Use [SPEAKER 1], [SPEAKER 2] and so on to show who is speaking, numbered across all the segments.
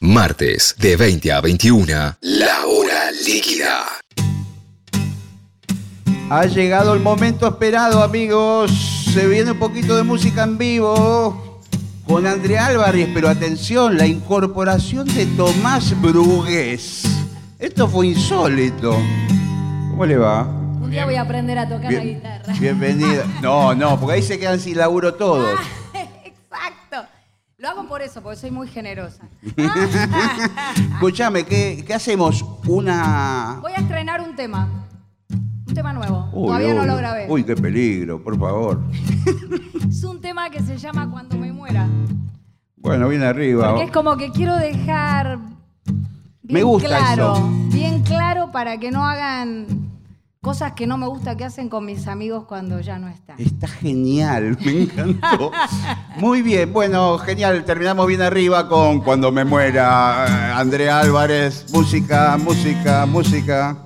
[SPEAKER 1] Martes de 20 a 21. La hora líquida.
[SPEAKER 2] Ha llegado el momento esperado, amigos. Se viene un poquito de música en vivo con Andrea Álvarez, pero atención, la incorporación de Tomás Brugués. Esto fue insólito. ¿Cómo le va?
[SPEAKER 3] Un día voy a aprender a tocar la guitarra.
[SPEAKER 2] bienvenido. No, no, porque ahí se quedan sin laburo todos.
[SPEAKER 3] Exacto. Lo hago por eso, porque soy muy generosa.
[SPEAKER 2] Escúchame, ¿qué, qué hacemos? Una.
[SPEAKER 3] Voy a estrenar un tema. Un tema nuevo.
[SPEAKER 2] Uy,
[SPEAKER 3] Todavía no lo grabé.
[SPEAKER 2] Uy, qué peligro, por favor.
[SPEAKER 3] Es un tema que se llama Cuando me muera.
[SPEAKER 2] Bueno, bien arriba.
[SPEAKER 3] Porque es como que quiero dejar bien
[SPEAKER 2] Me gusta
[SPEAKER 3] claro,
[SPEAKER 2] eso.
[SPEAKER 3] bien claro para que no hagan cosas que no me gusta que hacen con mis amigos cuando ya no están.
[SPEAKER 2] Está genial, me encantó. Muy bien, bueno, genial. Terminamos bien arriba con Cuando me muera. eh, Andrea Álvarez, música, música, música.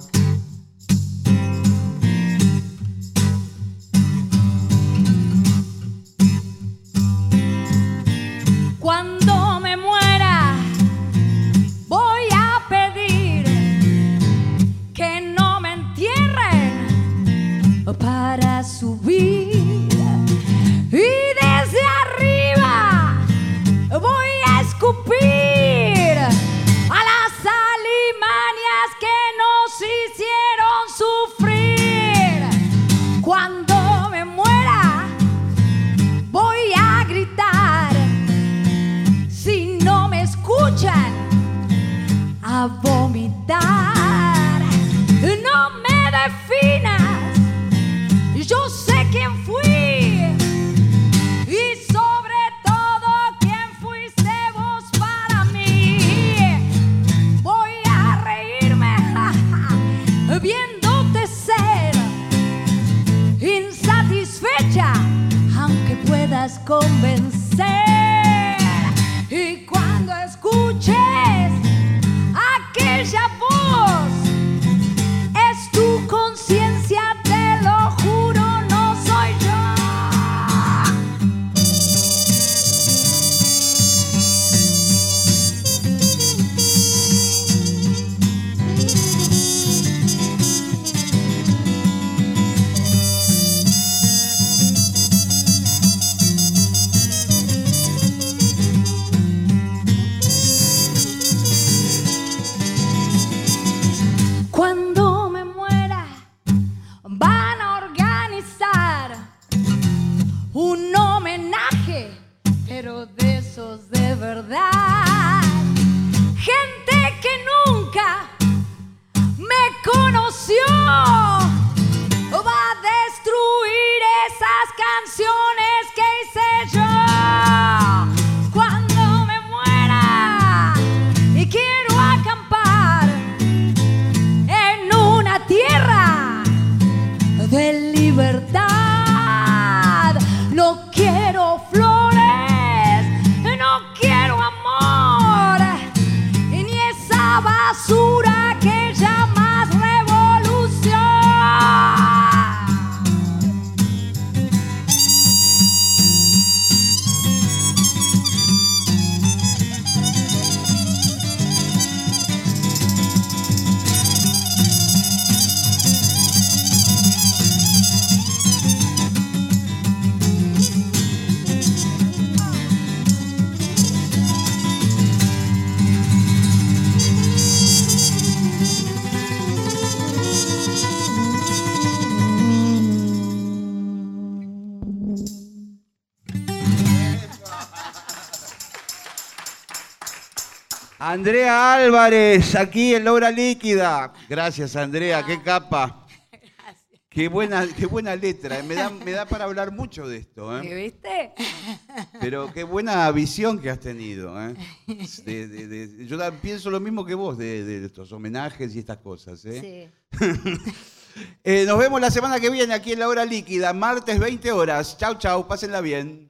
[SPEAKER 3] Convencer.
[SPEAKER 2] Andrea Álvarez, aquí en la hora líquida. Gracias, Andrea, qué capa. Qué buena, qué buena letra. Me da, me da para hablar mucho de esto, ¿eh?
[SPEAKER 3] ¿Viste?
[SPEAKER 2] Pero qué buena visión que has tenido. ¿eh? De- de- de- yo pienso lo mismo que vos de, estos homenajes y estas cosas. ¿eh? Eh, nos vemos la semana que viene aquí en la hora líquida, martes 20 horas. Chau, chau, pásenla bien.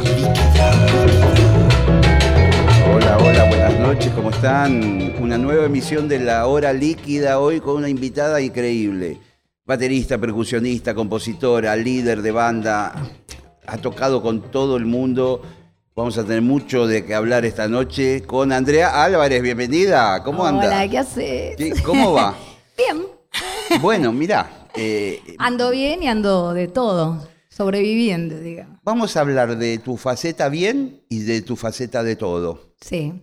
[SPEAKER 2] Noches, ¿cómo están? Una nueva emisión de La Hora Líquida hoy con una invitada increíble. Baterista, percusionista, compositora, líder de banda, ha tocado con todo el mundo. Vamos a tener mucho de qué hablar esta noche con Andrea Álvarez. Bienvenida, ¿cómo anda?
[SPEAKER 3] Hola, ¿qué haces?
[SPEAKER 2] ¿Qué- ¿Cómo va?
[SPEAKER 3] Bien.
[SPEAKER 2] Bueno, mira, eh,
[SPEAKER 3] Ando bien y ando de todo, sobreviviendo, digamos.
[SPEAKER 2] vamos a hablar de tu faceta bien y de tu faceta de todo.
[SPEAKER 3] Sí.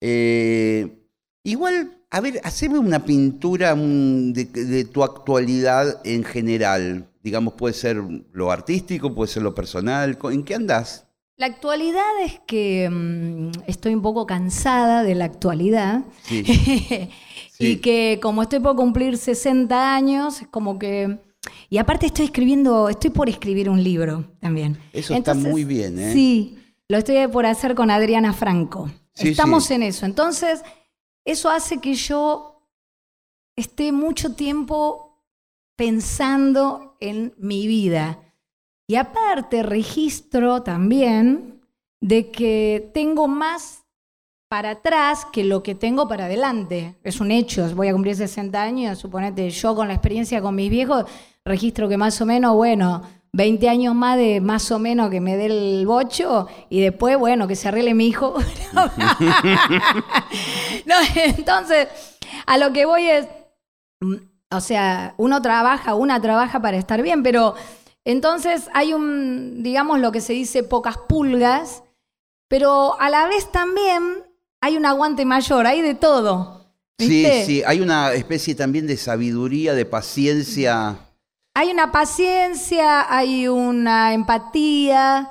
[SPEAKER 2] Eh, igual, a ver, haceme una pintura de, de tu actualidad en general. Digamos, puede ser lo artístico, puede ser lo personal. ¿En qué andás?
[SPEAKER 3] La actualidad es que mm, estoy un poco cansada de la actualidad.
[SPEAKER 2] Sí.
[SPEAKER 3] y
[SPEAKER 2] Sí.
[SPEAKER 3] que como estoy por cumplir 60 años, es como que... Y aparte estoy escribiendo, estoy por escribir un libro también.
[SPEAKER 2] Eso está muy bien, ¿eh?
[SPEAKER 3] Sí, lo estoy por hacer con Adriana Franco. Estamos en eso. Entonces, eso hace que yo esté mucho tiempo pensando en mi vida. Y aparte registro también de que tengo más para atrás que lo que tengo para adelante. Es un hecho, voy a cumplir 60 años, suponete, yo con la experiencia con mis viejos, registro que más o menos, bueno, 20 años más de más o menos que me dé el bocho y después, bueno, que se arregle mi hijo. No, entonces, a lo que voy es, mm, o sea, uno trabaja, una trabaja para estar bien, pero entonces hay un, digamos, lo que se dice pocas pulgas, pero a la vez también hay un aguante mayor, hay de todo.
[SPEAKER 2] Sí, sí, hay una especie también de sabiduría, de paciencia.
[SPEAKER 3] Hay una paciencia, hay una empatía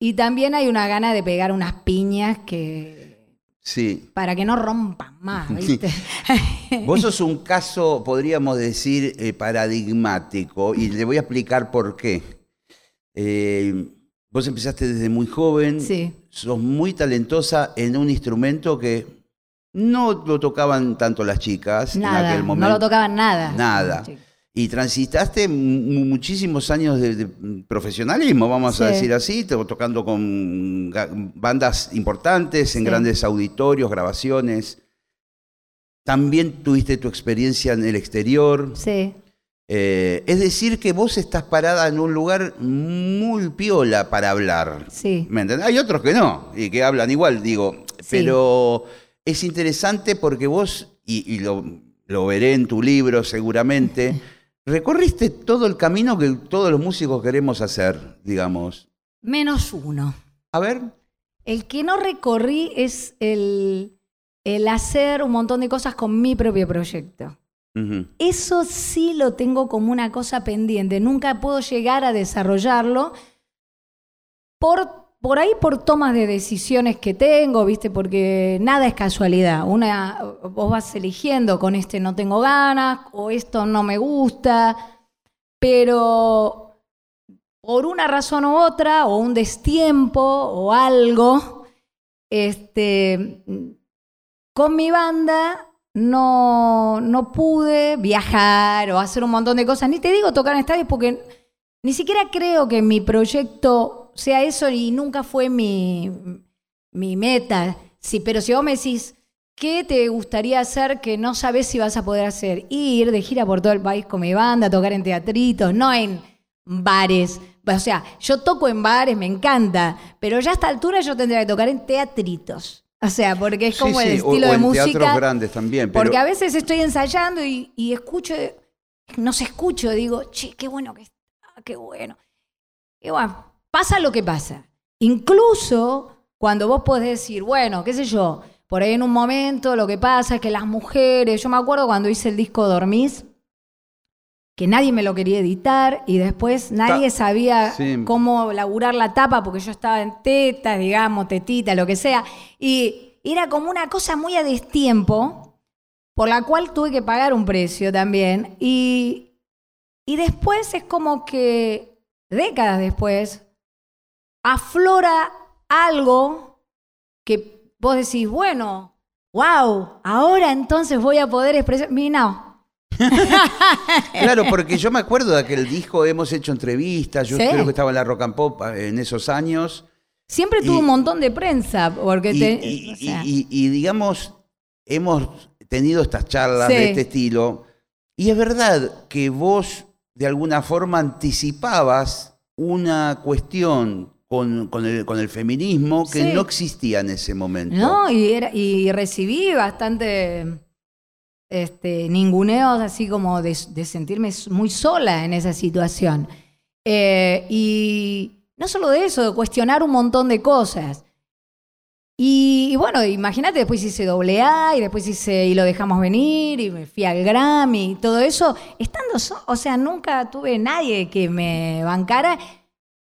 [SPEAKER 3] y también hay una gana de pegar unas piñas que
[SPEAKER 2] Sí.
[SPEAKER 3] para que no rompan más, ¿viste?
[SPEAKER 2] Vos sos un caso, podríamos decir, eh, paradigmático, y le voy a explicar por qué. Eh, vos empezaste desde muy joven,
[SPEAKER 3] Sí.
[SPEAKER 2] sos muy talentosa en un instrumento que no lo tocaban tanto las chicas en aquel momento.
[SPEAKER 3] no lo tocaban nada.
[SPEAKER 2] Nada.
[SPEAKER 3] Sí.
[SPEAKER 2] Y transitaste mu- muchísimos años de, de profesionalismo, vamos a decir así, to- tocando con bandas importantes, en
[SPEAKER 3] Sí.
[SPEAKER 2] grandes auditorios, grabaciones. También tuviste tu experiencia en el exterior.
[SPEAKER 3] Sí.
[SPEAKER 2] Eh, es decir, que vos estás parada en un lugar muy piola para hablar.
[SPEAKER 3] Sí.
[SPEAKER 2] ¿Me entendés? Hay otros que no, y que hablan igual, digo.
[SPEAKER 3] Sí.
[SPEAKER 2] Pero es interesante porque vos, y, y lo, lo veré en tu libro seguramente, recorriste todo el camino que todos los músicos queremos hacer, digamos.
[SPEAKER 3] Menos uno.
[SPEAKER 2] A ver,
[SPEAKER 3] El que no recorrí es el, el hacer un montón de cosas con mi propio proyecto. Eso sí lo tengo como una cosa pendiente. Nunca puedo llegar a desarrollarlo por, por ahí por tomas de decisiones que tengo, ¿viste? Porque nada es casualidad. Una, vos vas eligiendo con este no tengo ganas o esto no me gusta, pero por una razón u otra, o un destiempo, o algo, este, con mi banda no, no pude viajar o hacer un montón de cosas. Ni te digo tocar en estadios porque ni siquiera creo que mi proyecto sea eso y nunca fue mi, mi meta. Sí, pero si vos me decís, ¿qué te gustaría hacer que no sabes si vas a poder hacer? Ir de gira por todo el país con mi banda, tocar en teatritos, no en bares. O sea, yo toco en bares, me encanta, pero ya a esta altura yo tendría que tocar en teatritos. O sea, porque es
[SPEAKER 2] Sí,
[SPEAKER 3] como el
[SPEAKER 2] sí, o-
[SPEAKER 3] estilo
[SPEAKER 2] o
[SPEAKER 3] de
[SPEAKER 2] en
[SPEAKER 3] música.
[SPEAKER 2] teatros grandes también. Pero,
[SPEAKER 3] Porque a veces estoy ensayando y, y escucho, no se escucho, digo, che, qué bueno que está, qué bueno. Y bueno, pasa lo que pasa. Incluso cuando vos podés decir, bueno, qué sé yo, por ahí en un momento lo que pasa es que las mujeres, yo me acuerdo cuando hice el disco Dormís, que nadie me lo quería editar y después nadie sabía
[SPEAKER 2] Sí.
[SPEAKER 3] cómo laburar la tapa porque yo estaba en tetas, digamos, tetita, lo que sea. Y era como una cosa muy a destiempo, por la cual tuve que pagar un precio también. Y, y después es como que décadas después, aflora algo que vos decís, bueno, wow, ahora entonces voy a poder expresar. Mi no.
[SPEAKER 2] claro, porque yo me acuerdo de aquel disco, hemos hecho entrevistas, yo creo que estaba en la Rock and Pop eh, en esos años.
[SPEAKER 3] Siempre tuvo un montón de prensa, porque
[SPEAKER 2] y, digamos, hemos tenido estas charlas de este estilo, y es verdad que vos de alguna forma anticipabas una cuestión con, el, feminismo que no existía en ese momento.
[SPEAKER 3] No, y, era, y recibí bastante este, ninguneos así como de, sentirme muy sola en esa situación. Eh, y no solo de eso, de cuestionar un montón de cosas. Y, bueno, imagínate, después hice doble A y después hice y lo dejamos venir y me fui al Grammy y todo eso. Estando, o sea, nunca tuve nadie que me bancara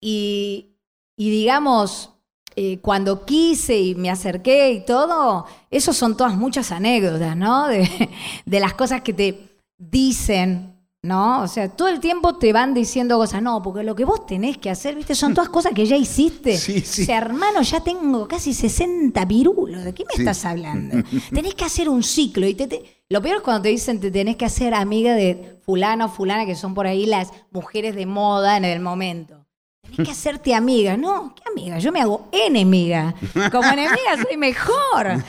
[SPEAKER 3] y, y digamos, eh, cuando quise y me acerqué y todo, eso son todas muchas anécdotas, ¿no? De, de las cosas que te dicen ¿no? O sea, todo el tiempo te van diciendo cosas, no, porque lo que vos tenés que hacer, ¿viste? Son todas cosas que ya hiciste.
[SPEAKER 2] Sí, sí.
[SPEAKER 3] O sea, hermano, ya tengo casi 60 pirulos, ¿de qué me estás hablando? tenés que hacer un ciclo y te, Lo peor es cuando te dicen te tenés que hacer amiga de fulano o fulana, que son por ahí las mujeres de moda en el momento. Tenés que hacerte amiga. No, ¿qué amiga? Yo me hago enemiga. Como enemiga soy mejor.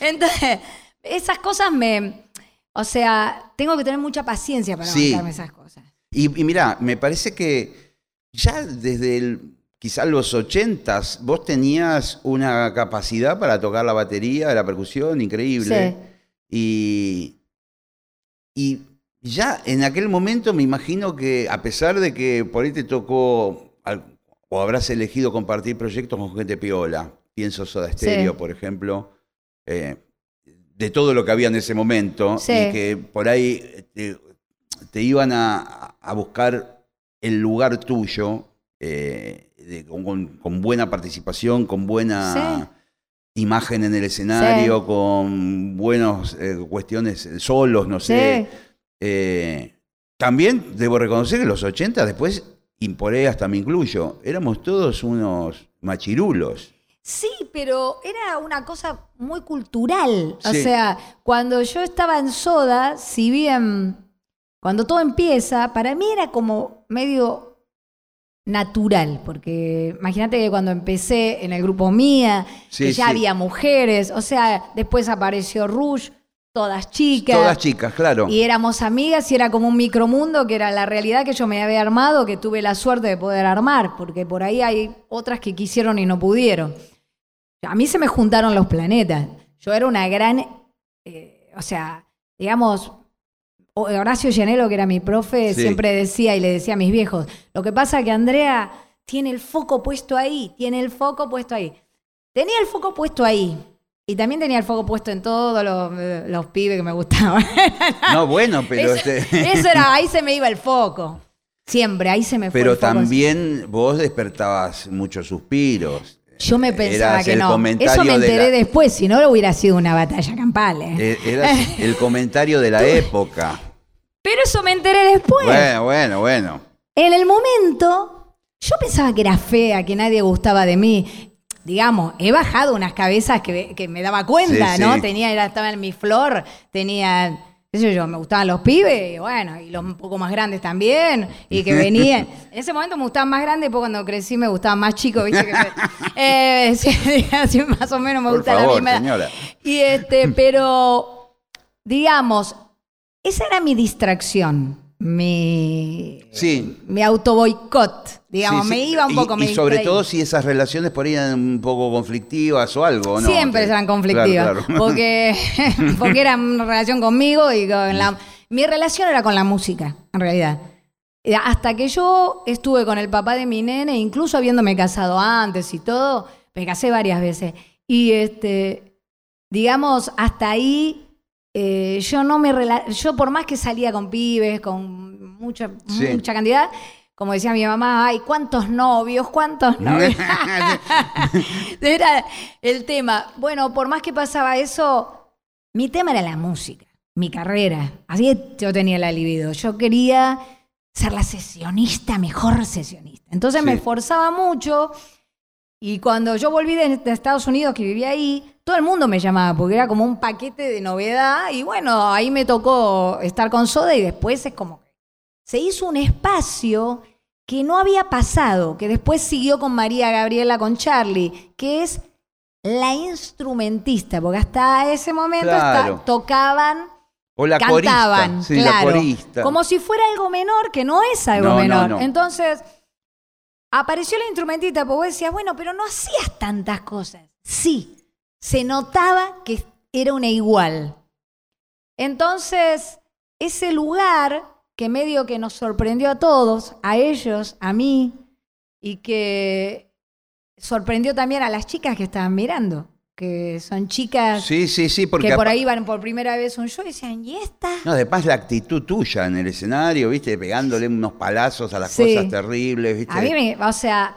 [SPEAKER 3] Entonces, esas cosas me o sea, tengo que tener mucha paciencia para sí. esas cosas.
[SPEAKER 2] Y, mira, me parece que ya desde el, quizás los ochentas vos tenías una capacidad para tocar la batería, la percusión increíble. Sí. Y, ya en aquel momento me imagino que a pesar de que por ahí te tocó o habrás elegido compartir proyectos con gente piola, pienso Soda Stereo, por ejemplo, eh, de todo lo que había en ese momento y que por ahí te, iban a, buscar el lugar tuyo eh, con, buena participación, con buena imagen en el escenario, con buenas eh, cuestiones solos, no sé. Eh, también debo reconocer que los 80 después, ahí hasta me incluyo, éramos todos unos machirulos.
[SPEAKER 3] Sí, pero era una cosa muy cultural. O sea, cuando yo estaba en Soda, si bien cuando todo empieza, para mí era como medio natural, porque imagínate que cuando empecé en el grupo Mía, que ya había mujeres, o sea, después apareció Rush, todas chicas.
[SPEAKER 2] Todas chicas, claro.
[SPEAKER 3] Y éramos amigas y era como un micromundo que era la realidad que yo me había armado, que tuve la suerte de poder armar, porque por ahí hay otras que quisieron y no pudieron. A mí se me juntaron los planetas. Yo era una gran, eh, o sea, digamos, Horacio Llanelo, que era mi profe, siempre decía y le decía a mis viejos, lo que pasa es que Andrea tiene el foco puesto ahí, tiene el foco puesto ahí. Tenía el foco puesto ahí. Y también tenía el foco puesto en todos los, pibes que me gustaban.
[SPEAKER 2] no, bueno, pero...
[SPEAKER 3] Eso, este eso, era, ahí se me iba el foco. Siempre, ahí se me
[SPEAKER 2] fue
[SPEAKER 3] Pero
[SPEAKER 2] el foco. también vos despertabas muchos suspiros.
[SPEAKER 3] Yo me pensaba que no. Eso me enteré después, si no, hubiera sido una batalla campal. ¿eh?
[SPEAKER 2] Eh, Era el comentario de la época.
[SPEAKER 3] Pero eso me enteré después.
[SPEAKER 2] Bueno, bueno, bueno.
[SPEAKER 3] En el momento, yo pensaba que era fea, que nadie gustaba de mí. Digamos, he bajado unas cabezas que, me daba cuenta, ¿no? Tenía, era, estaba en mi flor, tenía yo, me gustaban los pibes, y bueno, y los un poco más grandes también, y que venían. En ese momento me gustaban más grandes, después cuando crecí me gustaban más chicos, ¿viste? eh, sí, más o menos me gusta la misma. Señora. Y este, pero, digamos, esa era mi distracción mi,
[SPEAKER 2] sí.
[SPEAKER 3] mi auto-boicot. Digamos, me iba un poco...
[SPEAKER 2] Y, y sobre todo si esas relaciones por ahí eran un poco conflictivas o algo, ¿no?
[SPEAKER 3] Siempre eran conflictivas. Porque, porque era una relación conmigo y con la... Mi relación era con la música, en realidad. Hasta que yo estuve con el papá de mi nene, incluso habiéndome casado antes y todo, me casé varias veces. Y este, digamos, hasta ahí eh, yo no me yo por más que salía con pibes, con mucha, mucha cantidad, como decía mi mamá, ay, ¿cuántos novios? ¿Cuántos novios? era el tema. Bueno, por más que pasaba eso, mi tema era la música, mi carrera. Así yo tenía la libido. Yo quería ser la sesionista, mejor sesionista. Entonces me esforzaba mucho y cuando yo volví de, Estados Unidos, que vivía ahí, todo el mundo me llamaba porque era como un paquete de novedad y bueno, ahí me tocó estar con Soda y después es como que se hizo un espacio que no había pasado, que después siguió con María Gabriela, con Charlie, que es la instrumentista, porque hasta ese momento tocaban
[SPEAKER 2] o la cantaban, claro,
[SPEAKER 3] como si fuera algo menor, que no es algo menor. Entonces, apareció la instrumentista, porque vos decías, bueno, pero no hacías tantas cosas. Sí, se notaba que era una igual. Entonces, ese lugar que medio que nos sorprendió a todos, a ellos, a mí, y que sorprendió también a las chicas que estaban mirando que son chicas
[SPEAKER 2] sí, sí, sí, porque
[SPEAKER 3] que por ahí van por primera vez un show y decían, ¿y esta?
[SPEAKER 2] No, además la actitud tuya en el escenario, ¿viste? Pegándole unos palazos a las cosas terribles, ¿viste?
[SPEAKER 3] A mí me, o sea,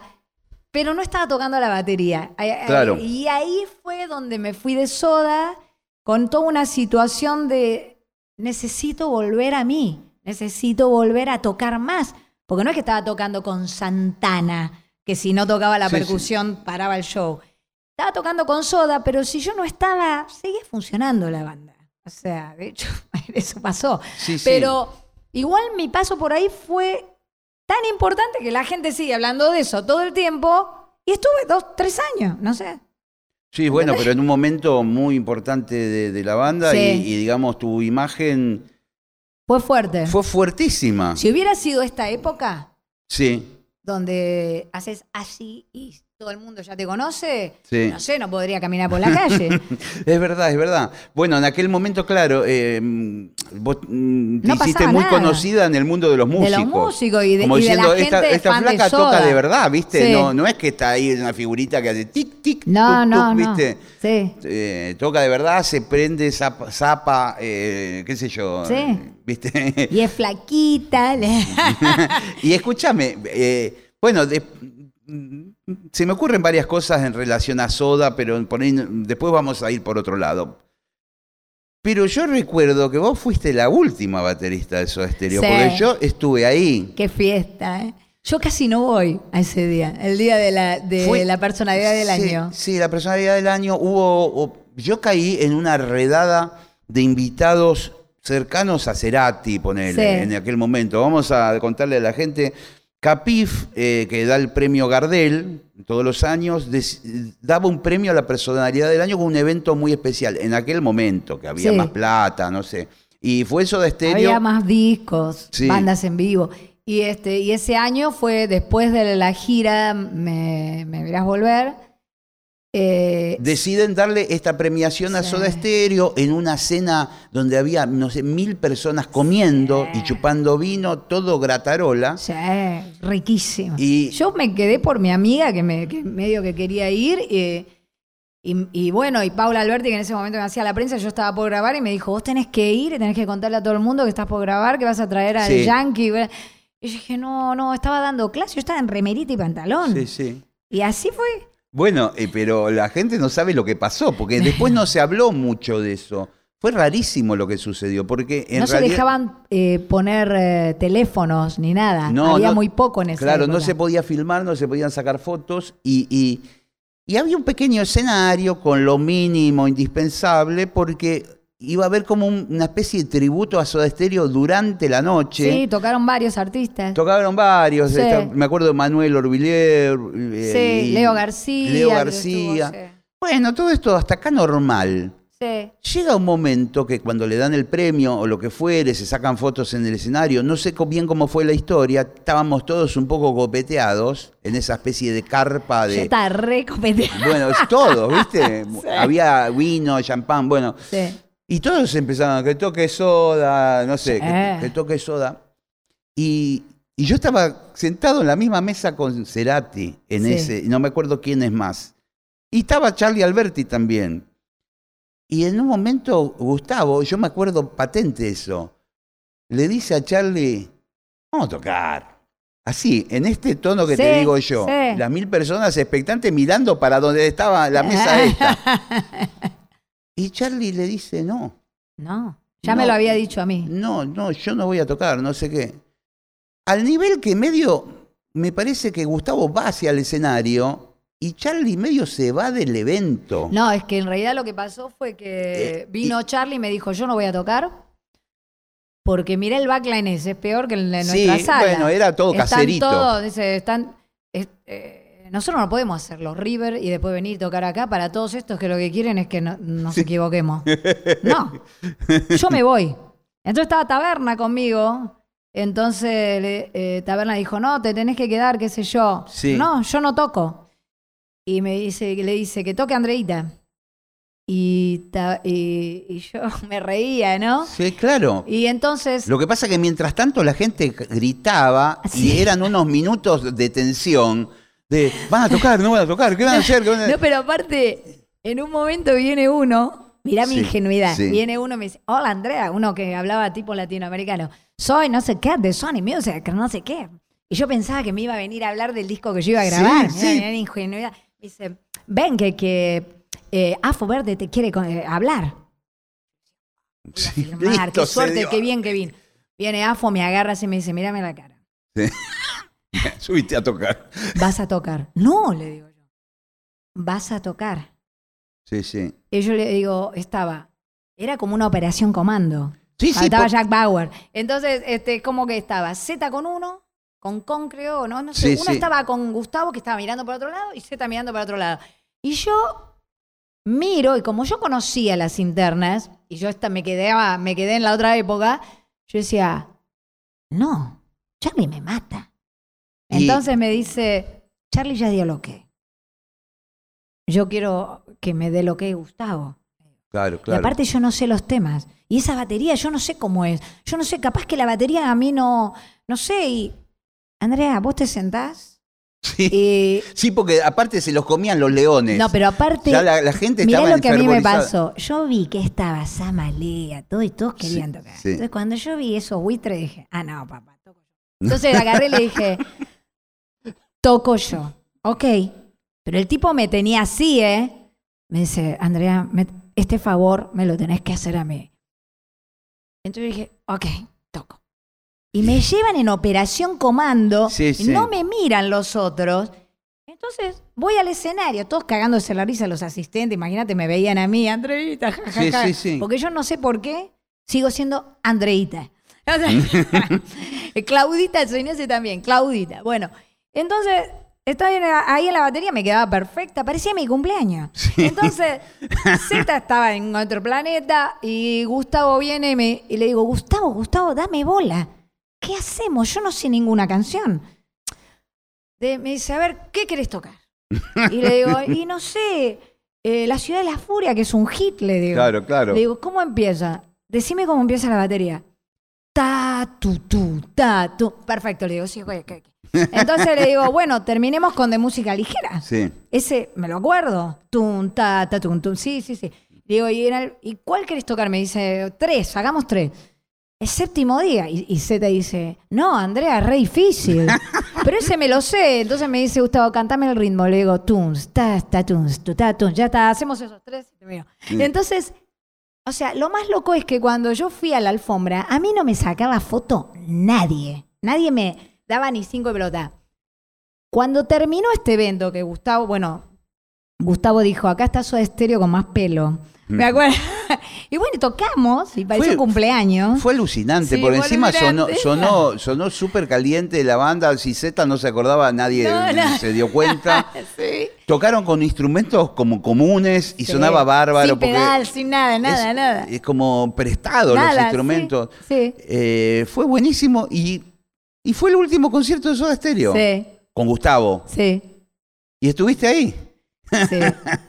[SPEAKER 3] pero no estaba tocando la batería.
[SPEAKER 2] Claro.
[SPEAKER 3] Y ahí fue donde me fui de soda con toda una situación de necesito volver a mí, necesito volver a tocar más. Porque no es que estaba tocando con Santana, que si no tocaba la percusión paraba el show estaba tocando con soda, pero si yo no estaba, seguía funcionando la banda. O sea, de hecho, eso pasó. pero igual mi paso por ahí fue tan importante que la gente sigue hablando de eso todo el tiempo y estuve dos, tres años, no sé.
[SPEAKER 2] Sí, bueno, pero en un momento muy importante de, la banda y, digamos tu imagen...
[SPEAKER 3] Fue fuerte.
[SPEAKER 2] Fue fuertísima.
[SPEAKER 3] Si hubiera sido esta época...
[SPEAKER 2] Sí.
[SPEAKER 3] Donde haces así y todo el mundo ya te conoce, no sé, no podría caminar por la calle.
[SPEAKER 2] es verdad, es verdad. Bueno, en aquel momento, claro, eh, vos mm, te hiciste muy conocida en el mundo de los músicos.
[SPEAKER 3] De los músicos y de, Como diciendo, la gente
[SPEAKER 2] esta, flaca toca de verdad, ¿viste? No, no es que está ahí una figurita que hace tic, tic,
[SPEAKER 3] no, no,
[SPEAKER 2] ¿viste?
[SPEAKER 3] Sí.
[SPEAKER 2] Eh, toca de verdad, se prende, zapa, eh, qué sé yo.
[SPEAKER 3] Sí. ¿Viste? Y es flaquita.
[SPEAKER 2] y escúchame, bueno, de, se me ocurren varias cosas en relación a Soda, pero después vamos a ir por otro lado. Pero yo recuerdo que vos fuiste la última baterista de Soda Stereo, porque yo estuve ahí.
[SPEAKER 3] Qué fiesta, ¿eh? Yo casi no voy a ese día, el día de la, de la personalidad del año.
[SPEAKER 2] Sí, la personalidad del año hubo. Yo caí en una redada de invitados cercanos a Cerati, ponele, en aquel momento. Vamos a contarle a la gente Capif, eh, que da el premio Gardel todos los años, daba un premio a la personalidad del año con un evento muy especial. En aquel momento, que había más plata, no sé. Y fue eso de estéreo.
[SPEAKER 3] Había más discos, bandas en vivo. Y, este, y ese año fue después de la gira Me, me Verás Volver
[SPEAKER 2] eh, Deciden darle esta premiación a Soda Stereo en una cena donde había, no sé, mil personas comiendo y chupando vino, todo gratarola.
[SPEAKER 3] Sí, riquísimo. Y, Yo me quedé por mi amiga que, me, medio que quería ir. Eh, y, bueno, y Paula Alberti, que en ese momento me hacía la prensa, yo estaba por grabar y me dijo, vos tenés que ir y tenés que contarle a todo el mundo que estás por grabar, que vas a traer al Yankee. Y yo dije, no, no, estaba dando clase, yo estaba en remerita y pantalón.
[SPEAKER 2] Sí, sí.
[SPEAKER 3] Y así fue.
[SPEAKER 2] Bueno, eh, pero la gente no sabe lo que pasó, porque después no se habló mucho de eso. Fue rarísimo lo que sucedió, porque en
[SPEAKER 3] No se dejaban eh, poner eh, teléfonos ni nada. No, había muy poco en ese
[SPEAKER 2] Claro, no se podía filmar, no se podían sacar fotos y, y, y había un pequeño escenario con lo mínimo indispensable, porque iba a haber como una especie de tributo a Soda Stereo durante la noche.
[SPEAKER 3] Sí, tocaron varios artistas.
[SPEAKER 2] Tocaron varios. me acuerdo de Manuel Orvillier.
[SPEAKER 3] Eh, sí, Leo García.
[SPEAKER 2] Leo García. bueno, todo esto hasta acá normal.
[SPEAKER 3] Sí.
[SPEAKER 2] Llega un momento que cuando le dan el premio o lo que fuere, se sacan fotos en el escenario, no sé bien cómo fue la historia, estábamos todos un poco copeteados en esa especie de carpa de...
[SPEAKER 3] está re copeteado.
[SPEAKER 2] Bueno, es todo, ¿viste? Había vino, champán, bueno. Sí. Y todos empezaban, que toque soda, no sé, que, toque soda. Y, yo estaba sentado en la misma mesa con Cerati, en ese, no me acuerdo quién es más. Y estaba Charlie Alberti también. Y en un momento, Gustavo, yo me acuerdo patente eso, le dice a Charlie, vamos a tocar. Así, en este tono que te digo yo, las mil personas expectantes mirando para donde estaba la mesa esta. Y Charlie le dice, no.
[SPEAKER 3] No, ya me lo había dicho a mí.
[SPEAKER 2] No, no, yo no voy a tocar, no sé qué. al nivel que medio, me parece que Gustavo va hacia el escenario y Charlie medio se va del evento.
[SPEAKER 3] No, es que en realidad lo que pasó fue que
[SPEAKER 2] Eh,
[SPEAKER 3] vino Charlie y me dijo, yo no voy a tocar. Porque miré el backline ese, es peor que el de
[SPEAKER 2] Sí,
[SPEAKER 3] nuestra sala.
[SPEAKER 2] bueno, era todo
[SPEAKER 3] Están
[SPEAKER 2] caserito.
[SPEAKER 3] todos, están, es- eh, nosotros no podemos hacer los River y después venir y tocar acá para todos estos que lo que quieren es que no, nos equivoquemos. No, yo me voy. Entonces estaba Taberna conmigo. Entonces eh, Taberna dijo, no, te tenés que quedar, qué sé yo.
[SPEAKER 2] Sí.
[SPEAKER 3] No, yo no toco. Y me dice, le dice que toque Andreita. Y, ta- y, y yo me reía, ¿no?
[SPEAKER 2] Sí, claro.
[SPEAKER 3] Y entonces,
[SPEAKER 2] Lo que pasa es que mientras tanto la gente gritaba
[SPEAKER 3] Sí.
[SPEAKER 2] y eran unos minutos de tensión de van a tocar, no van a tocar, ¿qué van a hacer? ¿Qué van a-?"
[SPEAKER 3] no, pero aparte, en un momento viene uno, mirá mi
[SPEAKER 2] Sí,
[SPEAKER 3] ingenuidad,
[SPEAKER 2] sí.
[SPEAKER 3] viene uno y me dice, hola Andrea, uno que hablaba tipo latinoamericano, soy no sé qué, de Sony Music, no sé qué. Y yo pensaba que me iba a venir a hablar del disco que yo iba a grabar,
[SPEAKER 2] sí.
[SPEAKER 3] mirá, mirá mi ingenuidad. Me dice, ven que, que eh, Afo Verde te quiere con- eh, hablar. Firmar, qué suerte, qué bien, qué bien. Viene Afo, me agarra así y me dice, mírame la cara.
[SPEAKER 2] Subiste a tocar.
[SPEAKER 3] Vas a tocar. No, le digo yo. Vas a tocar.
[SPEAKER 2] Sí, sí.
[SPEAKER 3] Y yo le digo, estaba. Era como una operación comando.
[SPEAKER 2] Sí, sí.
[SPEAKER 3] Faltaba
[SPEAKER 2] por-
[SPEAKER 3] Jack Bauer. Entonces, este, como que estaba Z con uno, con Con creo, no, no sé.
[SPEAKER 2] Sí,
[SPEAKER 3] uno
[SPEAKER 2] sí.
[SPEAKER 3] estaba con Gustavo que estaba mirando para otro lado y Z mirando para otro lado. Y yo miro, y como yo conocía las internas, y yo esta, me, quedé, me quedé en la otra época, yo decía, no, Charlie me mata.
[SPEAKER 2] Y-
[SPEAKER 3] Entonces me dice, Charlie ya dio lo que. Yo quiero que me dé lo que Gustavo.
[SPEAKER 2] Claro,
[SPEAKER 3] Y
[SPEAKER 2] claro.
[SPEAKER 3] aparte yo no sé los temas. Y esa batería yo no sé cómo es. Yo no sé, capaz que la batería a mí no, no sé. Y Andrea, vos te sentás
[SPEAKER 2] sí.
[SPEAKER 3] y...
[SPEAKER 2] Sí, porque aparte se los comían los leones.
[SPEAKER 3] No, pero aparte...
[SPEAKER 2] Ya la, la gente
[SPEAKER 3] Mirá
[SPEAKER 2] estaba
[SPEAKER 3] lo que a mí me pasó. Yo vi que estaba Samalea, todo y todos querían
[SPEAKER 2] Sí,
[SPEAKER 3] tocar.
[SPEAKER 2] sí.
[SPEAKER 3] Entonces cuando yo vi esos buitres dije, ah, no, papá, toco yo. Entonces agarré y le dije, toco yo. Ok. Pero el tipo me tenía así, ¿eh? Me dice, Andrea, me- este favor me lo tenés que hacer a mí. Entonces dije, ok, toco. Y me llevan en operación comando
[SPEAKER 2] Sí,
[SPEAKER 3] y
[SPEAKER 2] sí.
[SPEAKER 3] no me miran los otros. Entonces voy al escenario, todos cagándose la risa los asistentes. Imagínate, me veían a mí, Andreita, ja, ja,
[SPEAKER 2] Sí,
[SPEAKER 3] ja.
[SPEAKER 2] sí, sí.
[SPEAKER 3] Porque yo no sé por qué sigo siendo Andreita. Claudita, soy ese también, Claudita. Bueno, entonces la- ahí en la batería, me quedaba perfecta, parecía mi cumpleaños. Entonces, Z estaba en otro planeta y Gustavo viene y, me- y le digo, Gustavo, Gustavo, dame bola. ¿Qué hacemos? Yo no sé ninguna canción. De- me dice, a ver, ¿qué querés tocar? Y le digo, y no sé, eh, La Ciudad de la Furia, que es un hit, le digo.
[SPEAKER 2] Claro, claro.
[SPEAKER 3] Le digo, ¿cómo empieza? Decime cómo empieza la batería. Ta, tu, tu, ta, tu. Perfecto, le digo, sí, ok, ok. Entonces le digo, bueno, terminemos con de música ligera.
[SPEAKER 2] Sí.
[SPEAKER 3] Ese, me lo acuerdo. Tum, ta, ta, tum, tum. Sí, sí, sí. Le digo, ¿y, en el- ¿y cuál querés tocar? Me dice, tres, hagamos tres. El séptimo día. Y, y Z dice, no, Andrea, es re difícil. Pero ese me lo sé. Entonces me dice, Gustavo, cantame el ritmo. Le digo, tuns, ta, ta, tuns, tu, ta, tuns. Ya está, hacemos esos tres. y termino. Entonces, o sea, lo más loco es que cuando yo fui a la alfombra, a mí no me sacaba foto nadie. Nadie me daba ni cinco de pelota. Cuando terminó este evento, que Gustavo, bueno, Gustavo dijo, acá está su estéreo con más pelo. Me acuerdo. y bueno, tocamos y pareció
[SPEAKER 2] Fue-
[SPEAKER 3] cumpleaños.
[SPEAKER 2] Fue alucinante,
[SPEAKER 3] Sí,
[SPEAKER 2] por
[SPEAKER 3] fue
[SPEAKER 2] encima sonó,
[SPEAKER 3] alucinante.
[SPEAKER 2] sonó, sonó súper caliente la banda. Si Z no se acordaba, nadie
[SPEAKER 3] No, no.
[SPEAKER 2] se dio cuenta.
[SPEAKER 3] sí.
[SPEAKER 2] Tocaron con instrumentos como comunes y
[SPEAKER 3] Sí.
[SPEAKER 2] sonaba bárbaro.
[SPEAKER 3] Sin
[SPEAKER 2] porque
[SPEAKER 3] pedal, sin nada, nada,
[SPEAKER 2] es,
[SPEAKER 3] nada.
[SPEAKER 2] Es como prestado los instrumentos.
[SPEAKER 3] Sí,
[SPEAKER 2] Eh, fue buenísimo y, y fue el último concierto de Soda Stereo.
[SPEAKER 3] sí,
[SPEAKER 2] Con Gustavo.
[SPEAKER 3] sí.
[SPEAKER 2] ¿Y estuviste ahí?
[SPEAKER 3] Sí.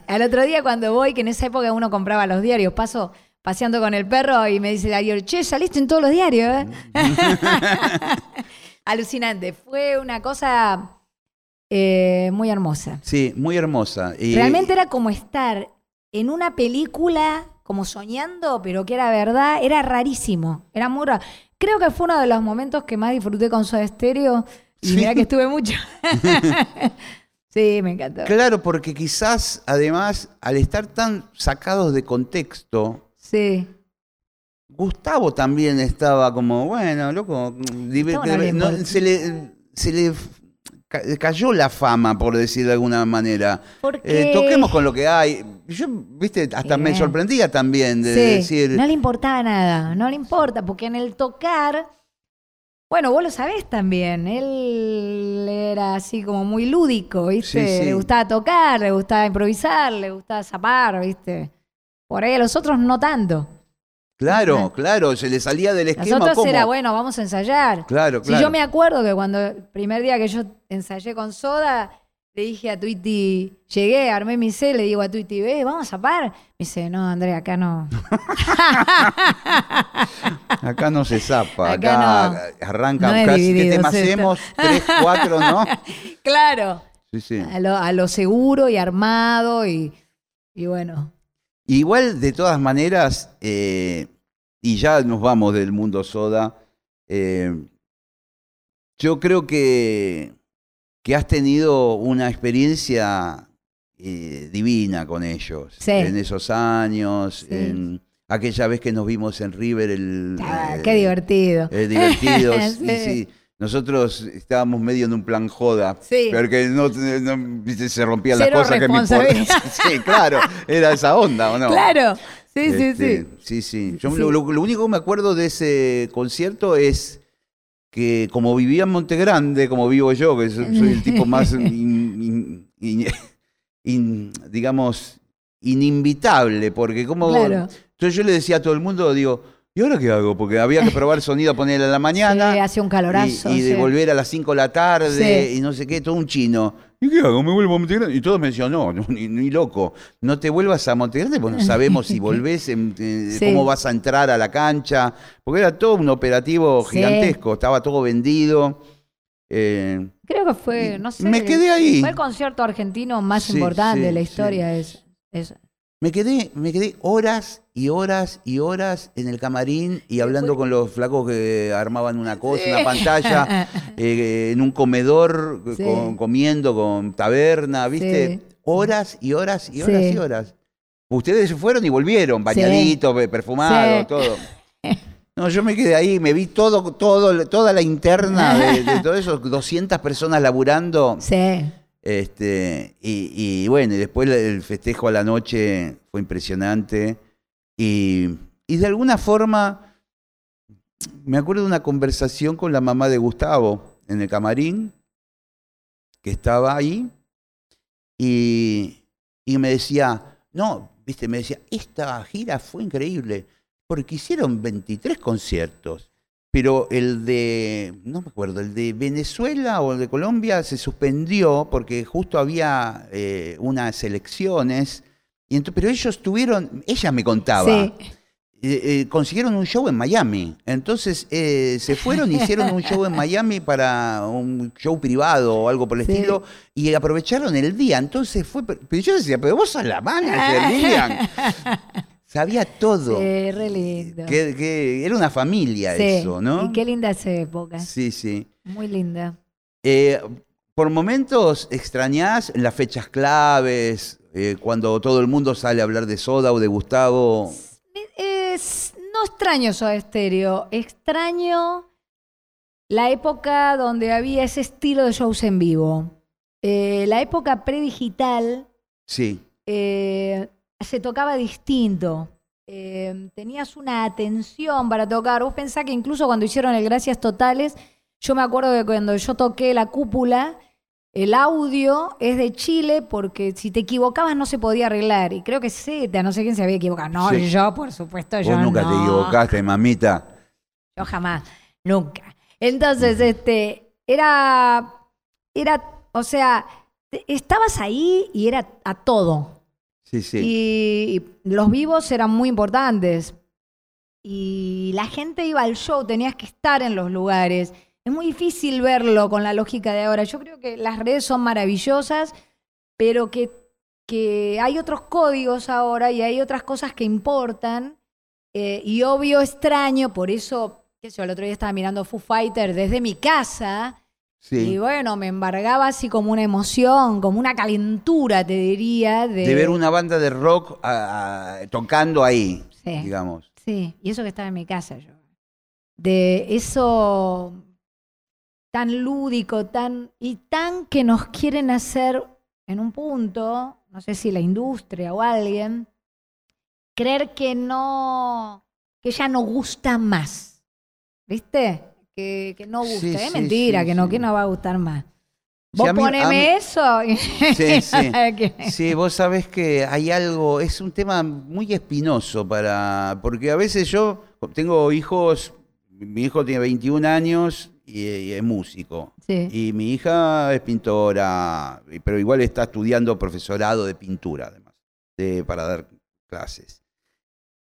[SPEAKER 3] Al otro día cuando voy, que en esa época uno compraba los diarios, paso paseando con el perro y me dice el diario, che, saliste en todos los diarios, ¿eh? Alucinante. Fue una cosa eh, muy hermosa.
[SPEAKER 2] Sí, muy hermosa. Y-
[SPEAKER 3] Realmente era como estar en una película, como soñando, pero que era verdad. Era rarísimo. Era muy raro. Creo que fue uno de los momentos que más disfruté con Soda Stereo. Y
[SPEAKER 2] Sí.
[SPEAKER 3] mira que estuve mucho. sí, me encantó.
[SPEAKER 2] Claro, porque quizás, además, al estar tan sacados de contexto,
[SPEAKER 3] Sí.
[SPEAKER 2] Gustavo también estaba como, bueno, loco, se le, se le cayó la fama, por decir de alguna manera. Eh, toquemos con lo que hay. Yo, viste, hasta me sorprendía también de decir.
[SPEAKER 3] No le importaba nada, no le importa, porque en el tocar. Bueno, vos lo sabés también, él era así como muy lúdico, ¿viste? Le gustaba tocar, le gustaba improvisar, le gustaba zapar, ¿viste? Por ahí a los otros no tanto.
[SPEAKER 2] Claro, claro, se le salía del esquema.
[SPEAKER 3] Nosotros era, bueno, vamos a ensayar.
[SPEAKER 2] Claro, claro.
[SPEAKER 3] Si yo me acuerdo que cuando el primer día que yo ensayé con Soda, le dije a Twitty, llegué, armé mi C, le digo a Twitty, ve, vamos a par. Me dice, no, Andrea, acá no.
[SPEAKER 2] acá no se zapa, acá, arranca casi. ¿Qué tema hacemos? Tres, cuatro, ¿no?
[SPEAKER 3] claro. Sí, sí. A lo, a lo seguro y armado y, y bueno.
[SPEAKER 2] Igual, de todas maneras, eh, y ya nos vamos del mundo soda, eh, yo creo que, que, has tenido una experiencia eh, divina con ellos en esos años, en aquella vez que nos vimos en River. El,
[SPEAKER 3] ah, qué divertido.
[SPEAKER 2] divertidos. sí. Nosotros estábamos medio en un plan joda, sí. porque no, se rompían las cosas que me Sí, claro, era esa onda, ¿o no?
[SPEAKER 3] Claro, sí, sí,
[SPEAKER 2] este, sí. Sí, sí. Yo Lo, único que me acuerdo de ese concierto es que como vivía en Monte Grande, como vivo yo, que soy, el tipo más, digamos, ininvitable, porque como... Entonces yo le decía a todo el mundo, digo, ¿Y ahora qué hago? Porque había que probar sonido a poner a la mañana.
[SPEAKER 3] Sí, hace un calorazo.
[SPEAKER 2] Y, de volver a las 5 de la tarde y no sé qué, todo un chino. ¿Y qué hago? ¿Me vuelvo a Montegrande? Y todos me decían, no, ni, loco, no te vuelvas a Montegrande porque no sabemos si volvés, eh, cómo vas a entrar a la cancha. Porque era todo un operativo gigantesco, estaba todo vendido.
[SPEAKER 3] Eh, Creo que fue, no sé.
[SPEAKER 2] Me quedé ahí.
[SPEAKER 3] Fue el concierto argentino más importante de la historia. Es, es,
[SPEAKER 2] me quedé, me quedé horas y horas y horas en el camarín y hablando con los flacos que armaban una cosa, una pantalla, eh, en un comedor, comiendo con taberna, ¿viste? Horas y horas y horas y horas. Ustedes se fueron y volvieron, bañaditos, perfumados, todo. No, yo me quedé ahí, me vi todo, todo, toda la interna de, de todos esos 200 personas laburando.
[SPEAKER 3] Sí.
[SPEAKER 2] Este, y, bueno, y después el festejo a la noche fue impresionante. Y, de alguna forma, me acuerdo de una conversación con la mamá de Gustavo en el camarín, que estaba ahí, y, y me decía, no, viste, me decía, esta gira fue increíble, porque hicieron 23 conciertos pero el de, no me acuerdo, el de Venezuela o el de Colombia se suspendió porque justo había eh, unas elecciones, y pero ellos tuvieron, ella me contaba, eh, eh, consiguieron un show en Miami, entonces se fueron hicieron un show en Miami para un show privado o algo por el estilo, y aprovecharon el día, entonces fue, pero yo decía, pero vos sos la manager, Lilian. Sabía todo.
[SPEAKER 3] Sí, re lindo.
[SPEAKER 2] Que, era una familia eso, ¿no?
[SPEAKER 3] Y qué linda esa época.
[SPEAKER 2] Sí, sí.
[SPEAKER 3] Muy linda.
[SPEAKER 2] Eh, por momentos extrañás las fechas claves, eh, cuando todo el mundo sale a hablar de Soda o de Gustavo.
[SPEAKER 3] Es, no extraño Soda Estéreo, extraño la época donde había ese estilo de shows en vivo. Eh, la época predigital.
[SPEAKER 2] Sí
[SPEAKER 3] se tocaba distinto. Em, tenías una atención para tocar. Vos pensás que incluso cuando hicieron el Gracias Totales, yo me acuerdo que cuando yo toqué la cúpula, el audio es de Chile porque si te equivocabas no se podía arreglar. Y creo que Z, no sé quién se había equivocado. No, yo, por supuesto, yo
[SPEAKER 2] nunca te equivocaste, mamita.
[SPEAKER 3] Yo jamás, nunca. Entonces, este, era, era, o sea, estabas ahí y era a todo. Y los vivos eran muy importantes. Y la gente iba al show, tenías que estar en los lugares. Es muy difícil verlo con la lógica de ahora. Yo creo que las redes son maravillosas, pero que, que hay otros códigos ahora y hay otras cosas que importan. Eh, y obvio extraño, por eso, qué sé el otro día estaba mirando Foo Fighter desde mi casa y bueno, me embargaba así como una emoción, como una calentura, te diría.
[SPEAKER 2] De, ver una banda de rock tocando ahí, digamos.
[SPEAKER 3] Sí, y eso que estaba en mi casa yo. De eso tan lúdico, tan y tan que nos quieren hacer en un punto, no sé si la industria o alguien, creer que no, que ya no gusta más. ¿Viste? Que, no gusta. es mentira, que no, que no va a gustar más. Vos poneme eso.
[SPEAKER 2] Sí, sí. sí, vos sabés que hay algo, es un tema muy espinoso para, porque a veces yo tengo hijos, mi hijo tiene 21 años y, es músico. Y mi hija es pintora, pero igual está estudiando profesorado de pintura, además, para dar clases.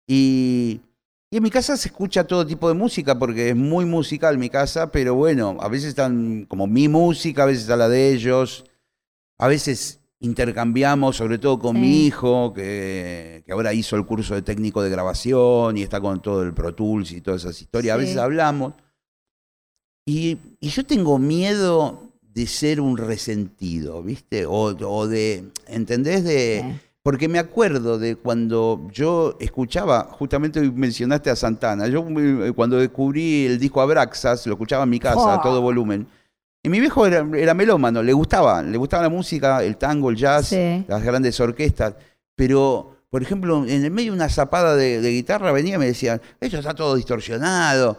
[SPEAKER 2] Y y en mi casa se escucha todo tipo de música porque es muy musical mi casa, pero bueno, a veces están como mi música, a veces está la de ellos, a veces intercambiamos, sobre todo con mi hijo, que, ahora hizo el curso de técnico de grabación y está con todo el Pro Tools y todas esas historias, a veces hablamos. Y, yo tengo miedo de ser un resentido, ¿viste? O, o de, ¿entendés? De... Porque me acuerdo de cuando yo escuchaba, justamente mencionaste a Santana, yo eh, cuando descubrí el disco Abraxas, lo escuchaba en mi casa a todo volumen. Y mi viejo era, melómano, le gustaba, le gustaba la música, el tango, el jazz, las grandes orquestas. Pero, por ejemplo, en el medio de una zapada de, guitarra venía y me decían, eso está todo distorsionado,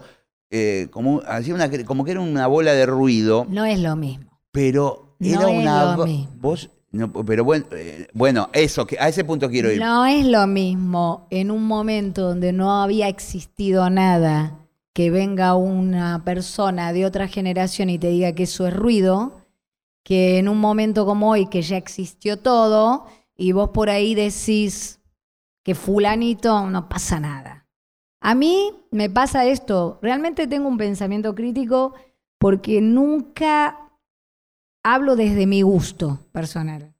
[SPEAKER 2] eh, como, hacía una, como que era una bola de ruido.
[SPEAKER 3] No es lo mismo.
[SPEAKER 2] Pero era una voz pero bueno, eh, bueno, eso, que a ese punto quiero ir.
[SPEAKER 3] No es lo mismo en un momento donde no había existido nada que venga una persona de otra generación y te diga que eso es ruido, que en un momento como hoy que ya existió todo y vos por ahí decís que fulanito no pasa nada. A mí me pasa esto, realmente tengo un pensamiento crítico porque nunca hablo desde mi gusto personal.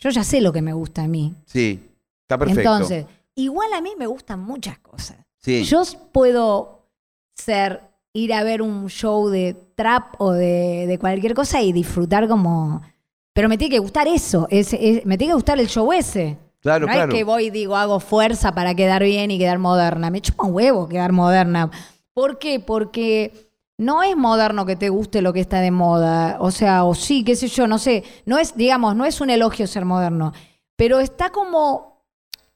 [SPEAKER 3] Yo ya sé lo que me gusta a mí.
[SPEAKER 2] Sí, está perfecto.
[SPEAKER 3] Entonces, igual a mí me gustan muchas cosas. Sí. Yo puedo ser, ir a ver un show de trap o de, cualquier cosa y disfrutar como... Pero me tiene que gustar eso, me tiene que gustar el show ese.
[SPEAKER 2] Claro,
[SPEAKER 3] no
[SPEAKER 2] claro.
[SPEAKER 3] es que voy y digo, hago fuerza para quedar bien y quedar moderna. Me chupa un huevo quedar moderna. ¿Por qué? Porque no es moderno que te guste lo que está de moda, o sea, o sí, qué sé yo, no sé, no es, digamos, no es un elogio ser moderno, pero está como,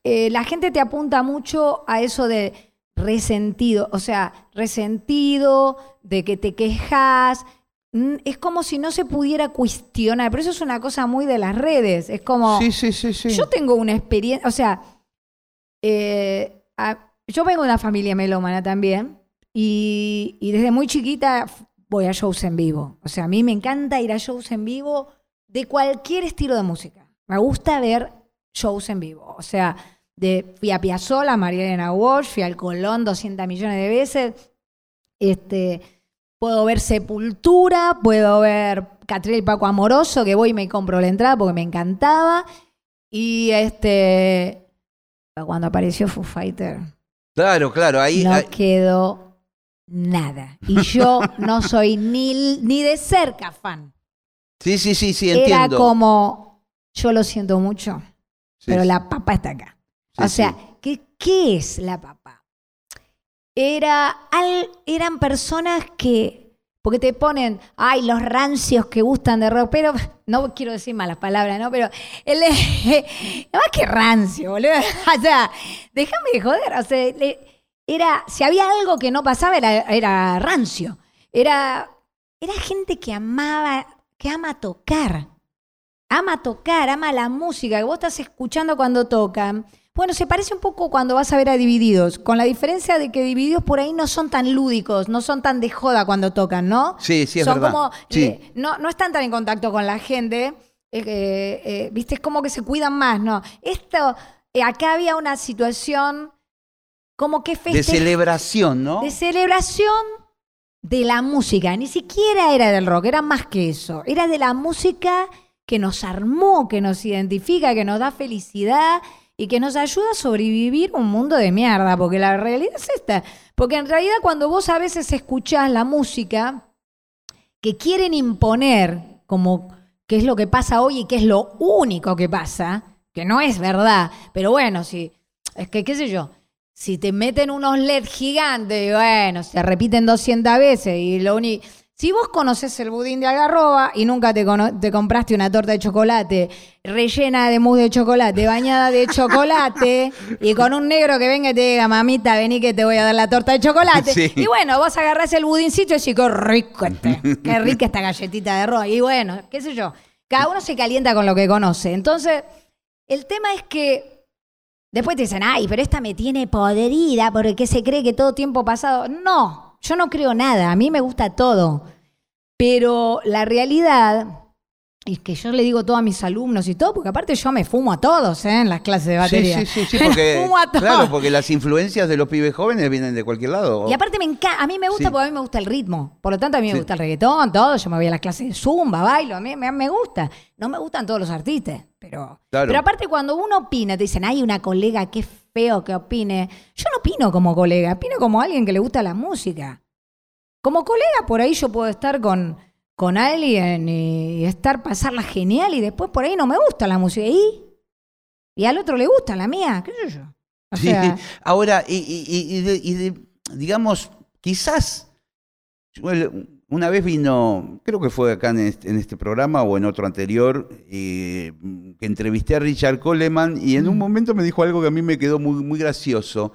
[SPEAKER 3] eh, la gente te apunta mucho a eso de resentido, o sea, resentido, de que te quejas, mm, es como si no se pudiera cuestionar, pero eso es una cosa muy de las redes, es como,
[SPEAKER 2] sí, sí, sí, sí.
[SPEAKER 3] yo tengo una experiencia, o sea, eh, yo vengo de una familia melómana también, y, desde muy chiquita voy a shows en vivo. O sea, a mí me encanta ir a shows en vivo de cualquier estilo de música. Me gusta ver shows en vivo. O sea, de, fui a Piazzolla, María Elena Walsh, fui al Colón 200 millones de veces. Este, puedo ver Sepultura, puedo ver Catriel Paco Amoroso, que voy y me compro la entrada porque me encantaba. Y este, cuando apareció Foo Fighter.
[SPEAKER 2] Claro, claro, ahí.
[SPEAKER 3] No quedó nada. Y yo no soy ni, ni de cerca fan.
[SPEAKER 2] Sí, sí, sí, sí, entiendo.
[SPEAKER 3] Era como, yo lo siento mucho, pero la papa está acá. o sea, ¿qué, ¿qué es la papa? Era, al, eran personas que, porque te ponen, ay, los rancios que gustan de rock, pero no quiero decir malas palabras, ¿no? Pero él más que rancio, boludo. O sea, déjame de joder, o sea, era, si había algo que no pasaba, era, rancio. Era, era gente que amaba, que ama tocar. Ama tocar, ama la música, que vos estás escuchando cuando tocan. Bueno, se parece un poco cuando vas a ver a Divididos, con la diferencia de que Divididos por ahí no son tan lúdicos, no son tan de joda cuando tocan, ¿no?
[SPEAKER 2] Sí, sí, es
[SPEAKER 3] son
[SPEAKER 2] verdad.
[SPEAKER 3] Como,
[SPEAKER 2] sí.
[SPEAKER 3] Eh, no, no están tan en contacto con la gente, eh, eh, viste, es como que se cuidan más, ¿no? Esto, acá había una situación como que
[SPEAKER 2] De celebración, ¿no?
[SPEAKER 3] De celebración de la música. Ni siquiera era del rock, era más que eso. Era de la música que nos armó, que nos identifica, que nos da felicidad y que nos ayuda a sobrevivir un mundo de mierda, porque la realidad es esta. Porque en realidad cuando vos a veces escuchás la música que quieren imponer como que es lo que pasa hoy y que es lo único que pasa, que no es verdad, pero bueno, sí, es que qué sé yo, Si te meten unos LED gigantes, bueno, se repiten 200 veces y lo único... Si vos conoces el budín de algarroba y nunca te, te, compraste una torta de chocolate rellena de mousse de chocolate, bañada de chocolate, y con un negro que venga y te diga, mamita, vení que te voy a dar la torta de chocolate. Y bueno, vos agarrás el budincito y decís, qué rico este, qué rica esta galletita de arroz. Y bueno, qué sé yo, cada uno se calienta con lo que conoce. Entonces, el tema es que después te dicen, ay, pero esta me tiene podrida porque se cree que todo tiempo pasado. No, yo no creo nada, a mí me gusta todo. Pero la realidad es que yo le digo todo a mis alumnos y todo, porque aparte yo me fumo a todos ¿eh? en las clases de batería.
[SPEAKER 2] Sí, sí, sí, sí porque, fumo a todos. Claro, porque las influencias de los pibes jóvenes vienen de cualquier lado.
[SPEAKER 3] Y aparte me encanta, a mí me gusta porque a mí me gusta el ritmo. Por lo tanto, a mí me gusta el reggaetón, todo. Yo me voy a las clases de zumba, bailo, a mí me, gusta. No me gustan todos los artistas, pero... Pero aparte cuando uno opina, te dicen, hay una colega que feo que opine. Yo no opino como colega, opino como alguien que le gusta la música. Como colega, por ahí yo puedo estar con, con alguien y estar, pasarla genial y después por ahí no me gusta la música. ¿Y? Y al otro le gusta la mía, qué sé yo.
[SPEAKER 2] Ahora, y, digamos, quizás, una vez vino, creo que fue acá en este, programa o en otro anterior, eh, que entrevisté a Richard Coleman y en un momento me dijo algo que a mí me quedó muy, muy gracioso,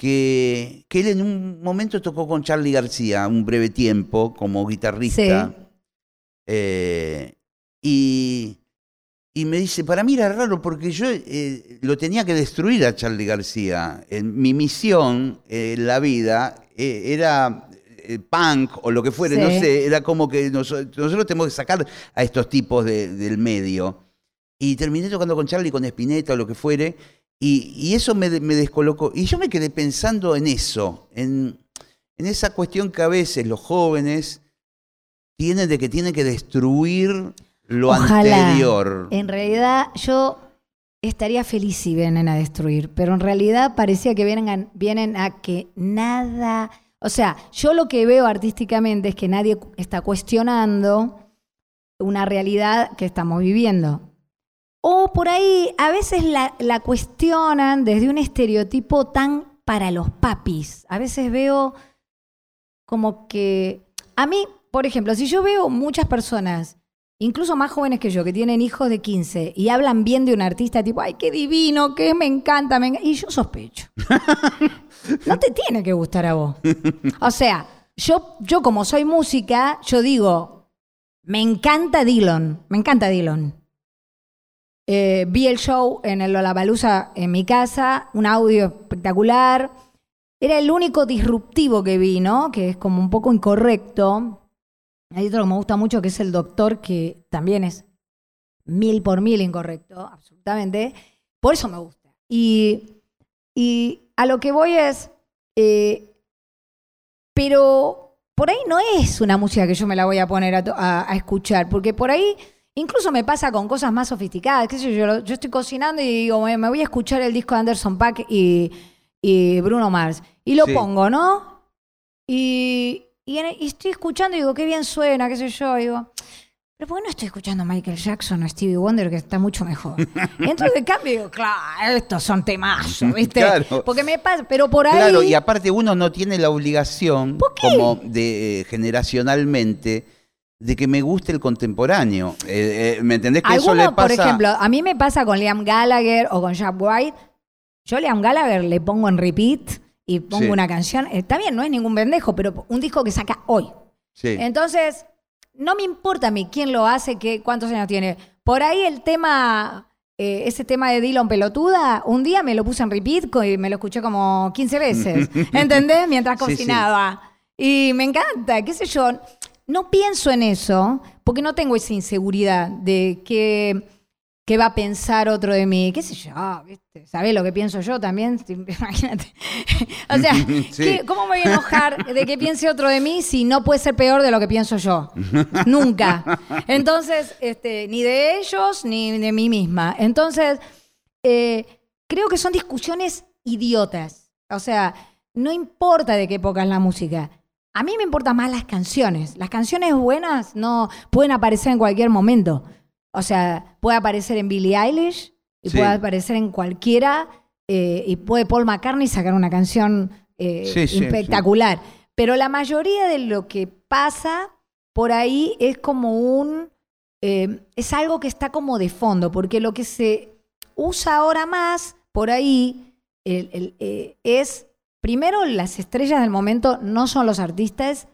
[SPEAKER 2] que, que él en un momento tocó con Charlie García un breve tiempo como guitarrista. Eh, y, y, me dice, para mí era raro porque yo eh, lo tenía que destruir a Charlie García. En, mi misión en la vida era punk o lo que fuera, no sé, era como que nosotros tenemos que sacar a estos tipos del medio. Y terminé tocando con Charlie, con Spinetta o lo que fuere, y, eso me, descolocó. Y yo me quedé pensando en eso, en, esa cuestión que a veces los jóvenes tienen de que tienen que destruir lo anterior.
[SPEAKER 3] En realidad, yo estaría feliz si vienen a destruir, pero en realidad parecía que vienen vienen a que nada o sea, yo lo que veo artísticamente es que nadie está cuestionando una realidad que estamos viviendo. O por ahí a veces la, cuestionan desde un estereotipo tan para los papis. A veces veo como que... A mí, por ejemplo, si yo veo muchas personas, incluso más jóvenes que yo, que tienen hijos de 15 y hablan bien de un artista tipo, ay, qué divino, qué me encanta, me encanta. y yo sospecho. no te tiene que gustar a vos. O sea, yo, yo como soy música, yo digo, me encanta Dylan, me encanta Dylan. Eh, vi el show en el Lollapalooza en mi casa, un audio espectacular. Era el único disruptivo que vi, ¿no? Que es como un poco incorrecto. Hay otro que me gusta mucho que es el doctor, que también es mil por mil incorrecto, absolutamente. Por eso me gusta. Y, y a lo que voy es, eh, pero por ahí no es una música que yo me la voy a poner a, escuchar, porque por ahí incluso me pasa con cosas más sofisticadas, qué sé yo, yo estoy cocinando y digo, me voy a escuchar el disco de Anderson Pack y, Bruno Mars, y lo pongo, ¿no? Y, y, estoy escuchando y digo, qué bien suena, qué sé yo, digo, pero ¿por qué no estoy escuchando a Michael Jackson o Stevie Wonder que está mucho mejor? Entonces, de cambio, claro, estos son temas, ¿viste? Claro. Porque me pasa, pero por ahí... Claro,
[SPEAKER 2] y aparte uno no tiene la obligación, como de eh, generacionalmente, de que me guste el contemporáneo. Eh, eh, ¿Me entendés que eso le pasa?
[SPEAKER 3] por ejemplo, a mí me pasa con Liam Gallagher o con Jack White. Yo Liam Gallagher le pongo en repeat y pongo una canción. Está bien, no es ningún pendejo, pero un disco que saca hoy. Sí. Entonces no me importa a mí quién lo hace, qué, cuántos años tiene. Por ahí el tema, eh, ese tema de Dylan pelotuda, un día me lo puse en repeat y me lo escuché como 15 veces, ¿entendés? Mientras cocinaba. Y me encanta, qué sé yo. No pienso en eso porque no tengo esa inseguridad de que ¿Qué va a pensar otro de mí? ¿Qué sé yo? ¿viste? ¿Sabés lo que pienso yo también? Imagínate. o sea, ¿cómo me voy a enojar de que piense otro de mí si no puede ser peor de lo que pienso yo? Nunca. Entonces, este, ni de ellos ni de mí misma. Entonces, eh, creo que son discusiones idiotas. O sea, no importa de qué época es la música. A mí me importan más las canciones. Las canciones buenas no pueden aparecer en cualquier momento. O sea, puede aparecer en Billie Eilish y puede aparecer en cualquiera eh, y puede Paul McCartney sacar una canción eh, espectacular. Pero la mayoría de lo que pasa por ahí es como un... Eh, es algo que está como de fondo, porque lo que se usa ahora más por ahí es, primero, las estrellas del momento no son los artistas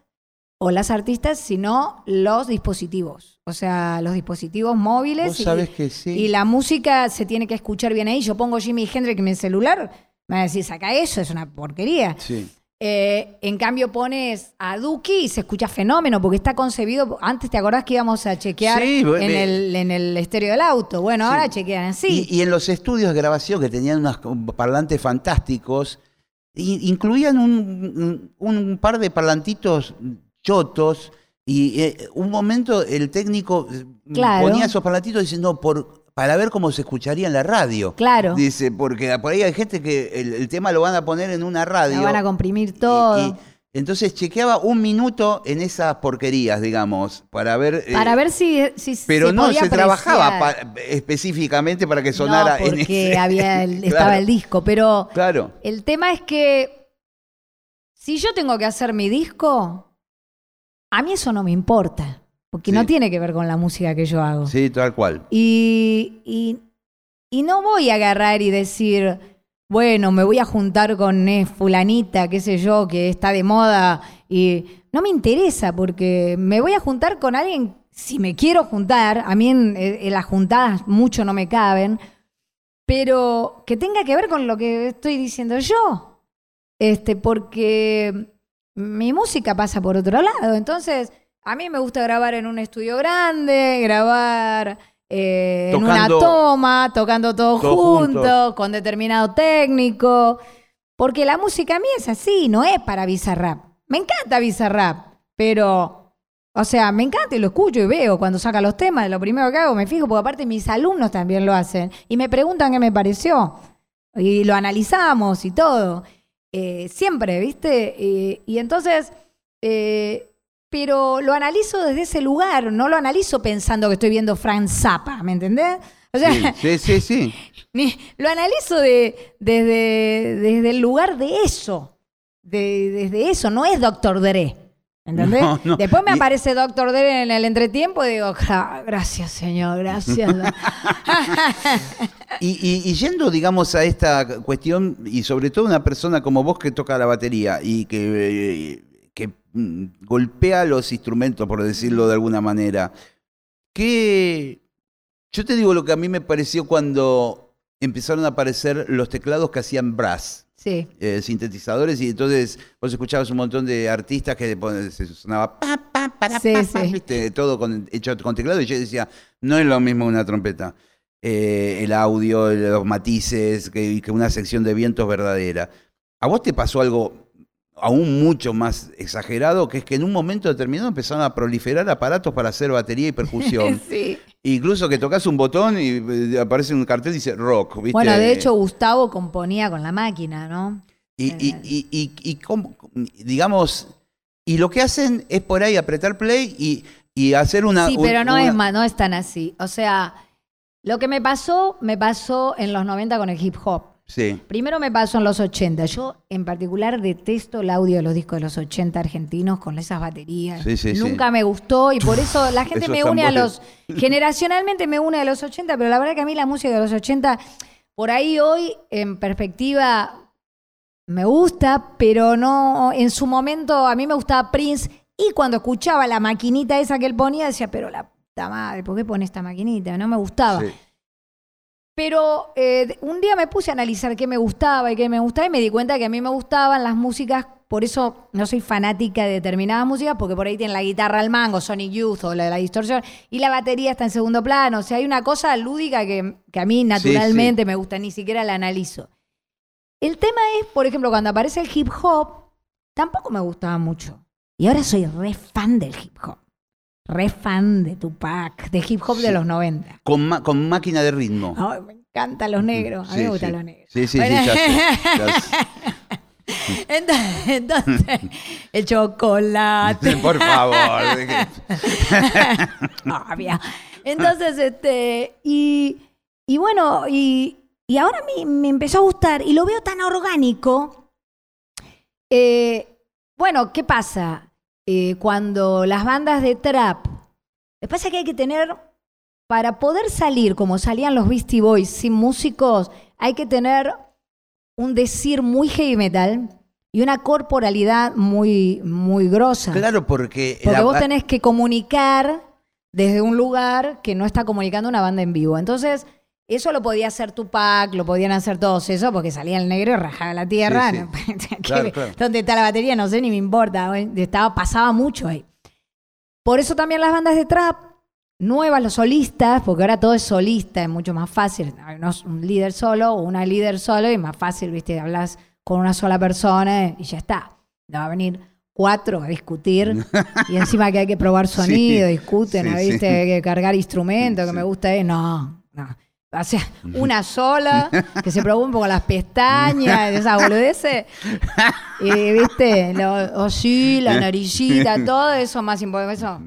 [SPEAKER 3] o las artistas, sino los dispositivos. O sea, los dispositivos móviles.
[SPEAKER 2] sabes que sí?
[SPEAKER 3] y la música se tiene que escuchar bien ahí. Yo pongo Jimi Hendrix en mi celular, me va a decir, saca eso, es una porquería.
[SPEAKER 2] Sí.
[SPEAKER 3] Eh, en cambio pones a Duki y se escucha fenómeno, porque está concebido, antes te acordás que íbamos a chequear en, el, en, el, estéreo del auto, bueno, ahora chequean así.
[SPEAKER 2] Y, en los estudios de grabación que tenían unos parlantes fantásticos, incluían un, un par de parlantitos chotos y eh, un momento el técnico eh, ponía esos parlantitos diciendo por para ver cómo se escucharía en la radio.
[SPEAKER 3] Claro.
[SPEAKER 2] Dice, porque por ahí hay gente que el, tema lo van a poner en una radio.
[SPEAKER 3] Lo van a comprimir todo.
[SPEAKER 2] Entonces chequeaba un minuto en esas porquerías, digamos, para ver.
[SPEAKER 3] Eh, para ver si, si
[SPEAKER 2] Pero no se trabajaba específicamente para que sonara
[SPEAKER 3] no, porque había estaba el disco. Pero
[SPEAKER 2] claro.
[SPEAKER 3] el tema es que si yo tengo que hacer mi disco, a mí eso no me importa, porque no tiene que ver con la música que yo hago.
[SPEAKER 2] Sí, tal cual.
[SPEAKER 3] Y, y, no voy a agarrar y decir, bueno, me voy a juntar con fulanita, qué sé yo, que está de moda. Y no me interesa, porque me voy a juntar con alguien, si me quiero juntar, a mí en, en las juntadas mucho no me caben, pero que tenga que ver con lo que estoy diciendo yo. Este, porque mi música pasa por otro lado. Entonces, a mí me gusta grabar en un estudio grande, grabar eh, en una toma, tocando todo, junto, con determinado técnico. Porque la música a mí es así, no es para Bizarrap. Me encanta Bizarrap, pero, o sea, me encanta y lo escucho y veo cuando saca los temas. Lo primero que hago, me fijo, porque aparte mis alumnos también lo hacen. Y me preguntan qué me pareció. Y lo analizamos y todo. Eh, siempre, ¿viste? Eh, y entonces, eh, pero lo analizo desde ese lugar, no lo analizo pensando que estoy viendo Frank Zappa, ¿me entendés?
[SPEAKER 2] sí, sí, sí.
[SPEAKER 3] lo analizo de, desde, desde el lugar de eso, desde eso, no es Doctor Dre. ¿Entendés? Después me aparece Doctor Dre en el entretiempo y digo, gracias, señor, gracias.
[SPEAKER 2] y, yendo, digamos, a esta cuestión, y sobre todo una persona como vos que toca la batería y que, mm, golpea los instrumentos, por decirlo de alguna manera, ¿qué. Yo te digo lo que a mí me pareció cuando empezaron a aparecer los teclados que hacían brass. Eh, sintetizadores y entonces vos escuchabas un montón de artistas que se sonaba pa, pa, para, todo con, hecho con teclado y yo decía, no es lo mismo una trompeta. Eh, el audio, los matices, que, que una sección de vientos verdadera. ¿A vos te pasó algo aún mucho más exagerado, que es que en un momento determinado empezaron a proliferar aparatos para hacer batería y percusión.
[SPEAKER 3] sí.
[SPEAKER 2] Incluso que tocas un botón y eh, aparece un cartel y dice rock.
[SPEAKER 3] Bueno, de hecho Gustavo componía con la máquina, ¿no?
[SPEAKER 2] Y, y, y, y digamos, y lo que hacen es por ahí apretar play y, hacer una...
[SPEAKER 3] Sí, pero no, Es, no es tan así. O sea, lo que me pasó, me pasó en los 90 con el hip hop. Primero me pasó en los 80. Yo en particular detesto el audio de los discos de los 80 argentinos con esas baterías. Nunca me gustó y por eso la gente me une a los... Generacionalmente me une a los 80, pero la verdad que a mí la música de los 80, por ahí hoy en perspectiva me gusta, pero no, en su momento a mí me gustaba Prince y cuando escuchaba la maquinita esa que él ponía decía, pero la puta madre, ¿por qué pone esta maquinita? No me gustaba. Pero eh, un día me puse a analizar qué me gustaba y qué me gustaba y me di cuenta que a mí me gustaban las músicas, por eso no soy fanática de determinadas músicas, porque por ahí tienen la guitarra al mango, Sonic Youth o la de la distorsión, y la batería está en segundo plano. O sea, hay una cosa lúdica que, a mí naturalmente me gusta, ni siquiera la analizo. El tema es, por ejemplo, cuando aparece el hip hop, tampoco me gustaba mucho. Y ahora soy re fan del hip hop re fan de Tupac, de hip hop de los 90.
[SPEAKER 2] Con, con máquina de ritmo.
[SPEAKER 3] me encantan los negros. A mí me gustan los negros.
[SPEAKER 2] Sí, sí, sí, ya sé,
[SPEAKER 3] Entonces, el chocolate.
[SPEAKER 2] Por favor.
[SPEAKER 3] Entonces, este, y, y bueno, y Y ahora me, me empezó a gustar y lo veo tan orgánico. Eh, bueno, ¿qué pasa? Eh, cuando las bandas de trap, me pasa que hay que tener, para poder salir como salían los Beastie Boys sin músicos, hay que tener un decir muy heavy metal y una corporalidad muy, muy grosa.
[SPEAKER 2] Claro, porque...
[SPEAKER 3] Porque vos tenés que comunicar desde un lugar que no está comunicando una banda en vivo. Entonces, eso lo podía hacer Tupac, lo podían hacer todos eso, porque salía el negro y rajaba la tierra. ¿Dónde está la batería? No sé, ni me importa. Estaba, pasaba mucho ahí. Por eso también las bandas de trap, nuevas, los solistas, porque ahora todo es solista, es mucho más fácil. No es un líder solo o una líder solo, y más fácil, viste, hablas con una sola persona y ya está. No va a venir cuatro a discutir y encima que hay que probar sonido, discuten, ¿viste? Hay que cargar instrumentos, que me gusta, es no, no. O sea, una sola, que se preocupe un poco las pestañas, esa boludece. Y, viste, lo, sí, la naricita, todo eso más importante. Eso.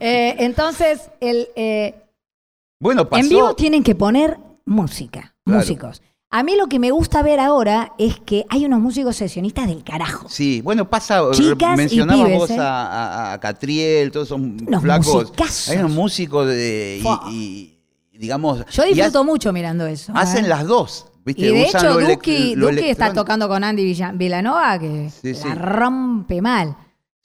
[SPEAKER 3] Eh, entonces, el, eh,
[SPEAKER 2] bueno,
[SPEAKER 3] en vivo tienen que poner música, músicos. A mí lo que me gusta ver ahora es que hay unos músicos sesionistas del carajo.
[SPEAKER 2] Sí, bueno, pasa, mencionabas vos ¿eh? a, Catriel, todos esos flacos. Hay unos músicos de, y digamos...
[SPEAKER 3] Yo disfruto mucho mirando eso.
[SPEAKER 2] Hacen ¿eh? las dos. ¿viste?
[SPEAKER 3] Y de hecho, Duki, está tocando con Andy Villanova, que la rompe mal.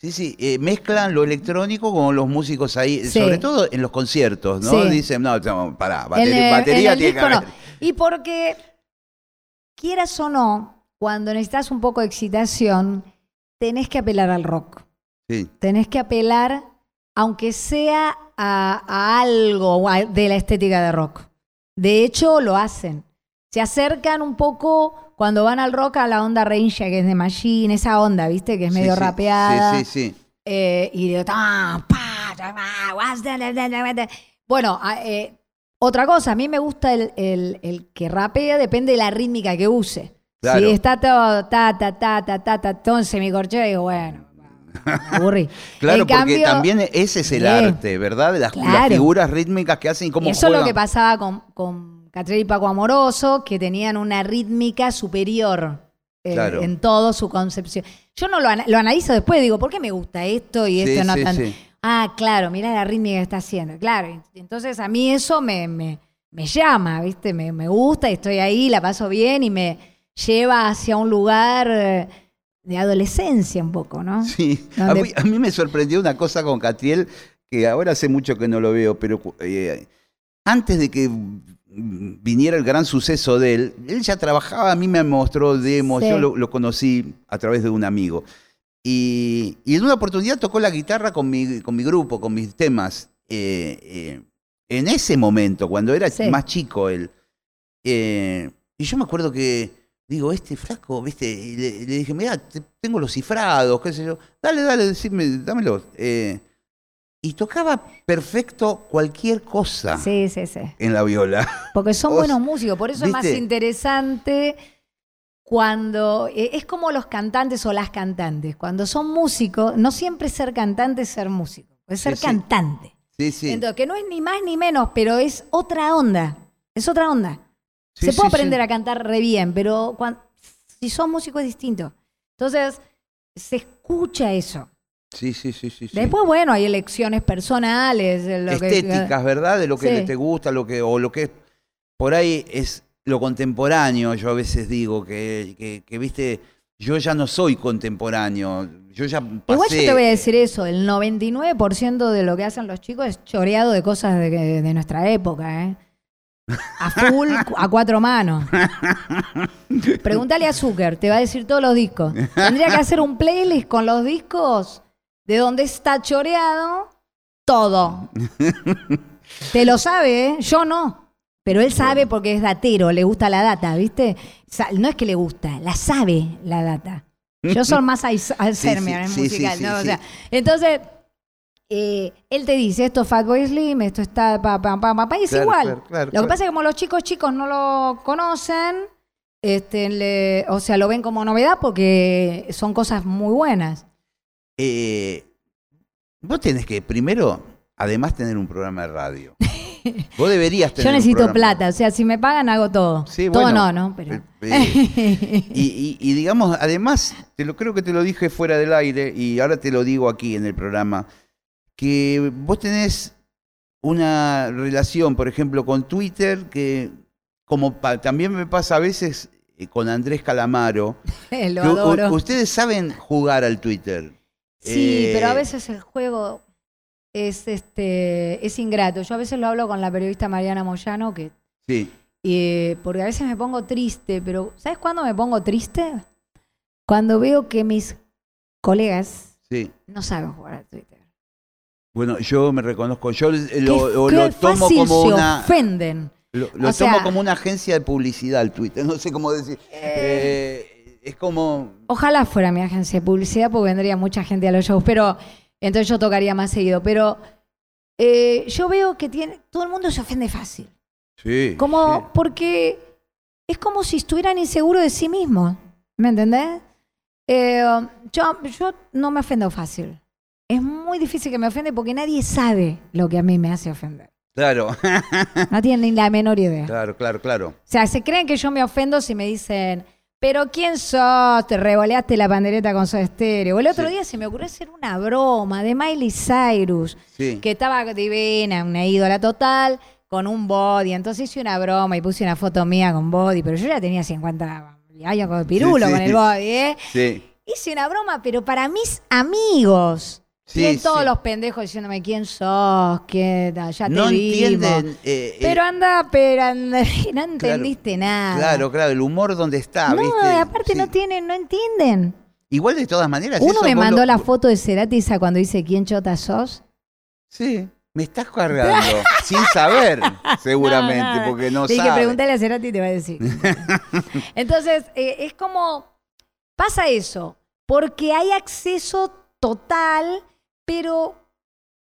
[SPEAKER 2] Sí, sí, eh, mezclan lo electrónico con los músicos ahí, sobre todo en los conciertos, ¿no? Dicen, no, pará, batería, tiene que
[SPEAKER 3] Y porque, quieras o no, cuando necesitas un poco de excitación, tenés que apelar al rock. Sí. Tenés que apelar, aunque sea a, algo de la estética de rock. De hecho, lo hacen. Se acercan un poco cuando van al rock a la onda Ranger, que es de Machine, esa onda, ¿viste? Que es medio rapeada. Sí, sí, sí. Eh, y bueno, otra cosa, a mí me gusta el, el, que rapea, depende de la rítmica que use. Si está todo ta, ta, ta, ta, ta, ta, todo en semicorcheo, digo, bueno, aburrí.
[SPEAKER 2] claro, porque también ese es el arte, ¿verdad? Las, las, figuras rítmicas que hacen y cómo
[SPEAKER 3] Eso es lo que pasaba con, con y Paco Amoroso, que tenían una rítmica superior eh, en todo su concepción. Yo no lo, lo, analizo después, digo, ¿por qué me gusta esto y esto no tanto? Ah, claro, mira la rítmica que está haciendo. Claro, entonces a mí eso me, me, me llama, ¿viste? Me, me, gusta y estoy ahí, la paso bien y me lleva hacia un lugar eh, de adolescencia un poco, ¿no?
[SPEAKER 2] Sí, a, mí, me sorprendió una cosa con Catriel, que ahora hace mucho que no lo veo, pero eh, antes de que viniera el gran suceso de él, él ya trabajaba, a mí me mostró demos, yo lo, conocí a través de un amigo. Y, en una oportunidad tocó la guitarra con mi, con mi grupo, con mis temas. Eh, eh, en ese momento, cuando era más chico él. y yo me acuerdo que digo, este flaco, viste, y le, dije, mira, tengo los cifrados, qué sé yo, dale, dale, decime, dámelo. Eh, y tocaba perfecto cualquier cosa
[SPEAKER 3] sí, sí, sí.
[SPEAKER 2] en la viola.
[SPEAKER 3] Porque son buenos músicos, por eso es más interesante cuando eh, es como los cantantes o las cantantes, cuando son músicos, no siempre ser cantante es ser músico, es ser cantante. Sí, sí. Entonces, que no es ni más ni menos, pero es otra onda, es otra onda se puede aprender a cantar re bien, pero si son músicos es distinto. Entonces, se escucha eso.
[SPEAKER 2] Sí, sí, sí, sí.
[SPEAKER 3] Después, bueno, hay elecciones personales.
[SPEAKER 2] Estéticas, ¿verdad? De lo que te gusta, lo que, o lo que por ahí es lo contemporáneo. Yo a veces digo que, que, viste, yo ya no soy contemporáneo. Yo ya pasé...
[SPEAKER 3] Igual yo te voy a decir eso, el 99% de lo que hacen los chicos es choreado de cosas de, de nuestra época, ¿eh? A full, a cuatro manos. Pregúntale a Zucker, te va a decir todos los discos. Tendría que hacer un playlist con los discos de donde está choreado todo. Te lo sabe, ¿eh? Yo no. Pero él sabe porque es datero, le gusta la data, ¿viste? No es que le gusta, la sabe la data. Yo soy más Alzheimer sí, musical, ¿no? O sea, entonces, eh, él te dice, esto es Fatboy Slim, esto está pa, pa, pa, pa, y es igual. lo que pasa es que como los chicos chicos no lo conocen, este, o sea, lo ven como novedad porque son cosas muy buenas.
[SPEAKER 2] Eh, vos tenés que primero, además, tener un programa de radio. Vos deberías tener
[SPEAKER 3] Yo necesito plata, o sea, si me pagan hago todo.
[SPEAKER 2] Sí,
[SPEAKER 3] todo
[SPEAKER 2] bueno,
[SPEAKER 3] no, ¿no? Pero...
[SPEAKER 2] eh, y, y- y digamos, además, te lo creo que te lo dije fuera del aire y ahora te lo digo aquí en el programa, que vos tenés una relación, por ejemplo, con Twitter que como también me pasa a veces eh, con Andrés Calamaro.
[SPEAKER 3] Lo adoro.
[SPEAKER 2] ustedes saben jugar al Twitter.
[SPEAKER 3] Sí,
[SPEAKER 2] Eh,
[SPEAKER 3] pero a veces el juego es este es ingrato. Yo a veces lo hablo con la periodista Mariana Moyano, que
[SPEAKER 2] Sí,
[SPEAKER 3] eh, porque a veces me pongo triste, pero ¿sabes cuándo me pongo triste? Cuando veo que mis colegas
[SPEAKER 2] sí.
[SPEAKER 3] no saben jugar al Twitter.
[SPEAKER 2] Bueno, yo me reconozco, yo eh,
[SPEAKER 3] Qué-
[SPEAKER 2] lo,
[SPEAKER 3] qué
[SPEAKER 2] tomo
[SPEAKER 3] fácil
[SPEAKER 2] como
[SPEAKER 3] se
[SPEAKER 2] una...
[SPEAKER 3] ofenden.
[SPEAKER 2] Lo, lo
[SPEAKER 3] sea-
[SPEAKER 2] tomo como una agencia de publicidad el Twitter, no sé cómo decir. Eh, es como...
[SPEAKER 3] Ojalá fuera mi agencia de publicidad porque vendría mucha gente a los shows, pero entonces yo tocaría más seguido. Pero eh, yo veo que tiene, todo el mundo se ofende fácil.
[SPEAKER 2] Sí.
[SPEAKER 3] Como,
[SPEAKER 2] sí.
[SPEAKER 3] porque es como si estuvieran inseguros de sí mismos. ¿Me entendés? Eh, yo, yo no me ofendo fácil. Es muy difícil que me ofende porque nadie sabe lo que a mí me hace ofender.
[SPEAKER 2] Claro,
[SPEAKER 3] No tienen ni la menor idea.
[SPEAKER 2] claro, claro, claro.
[SPEAKER 3] O sea, se creen que yo me ofendo si me dicen, pero ¿quién sos? Te revoleaste la pandereta con Soda Stereo. O el otro
[SPEAKER 2] Sí.
[SPEAKER 3] día se me ocurrió hacer una broma de Miley Cyrus,
[SPEAKER 2] Sí.
[SPEAKER 3] que estaba divina, una ídola total, con un body. Entonces hice una broma y puse una foto mía con body, pero yo ya tenía 50 años con pirulo
[SPEAKER 2] Sí, sí.
[SPEAKER 3] con el body, ¿eh?
[SPEAKER 2] Sí.
[SPEAKER 3] Hice una broma, pero para mis amigos.
[SPEAKER 2] Sí,
[SPEAKER 3] y todos
[SPEAKER 2] sí.
[SPEAKER 3] los pendejos diciéndome quién sos, qué tal, ya te
[SPEAKER 2] No
[SPEAKER 3] vimos.
[SPEAKER 2] entienden. eh, eh,
[SPEAKER 3] Pero anda, pero anda, no entendiste nada.
[SPEAKER 2] Claro, claro, el humor donde está,
[SPEAKER 3] No,
[SPEAKER 2] ¿viste?
[SPEAKER 3] aparte
[SPEAKER 2] Sí.
[SPEAKER 3] no tienen, no entienden.
[SPEAKER 2] Igual de todas maneras.
[SPEAKER 3] Uno
[SPEAKER 2] eso
[SPEAKER 3] me mandó
[SPEAKER 2] lo-
[SPEAKER 3] la foto de Cerati esa cuando dice quién chota sos.
[SPEAKER 2] Sí, me estás cargando. sin saber, seguramente,
[SPEAKER 3] No, no,
[SPEAKER 2] porque no
[SPEAKER 3] Le dije,
[SPEAKER 2] sabe.
[SPEAKER 3] pregúntale a Cerati y te va a decir. Entonces, eh, es como, pasa eso, porque hay acceso total, pero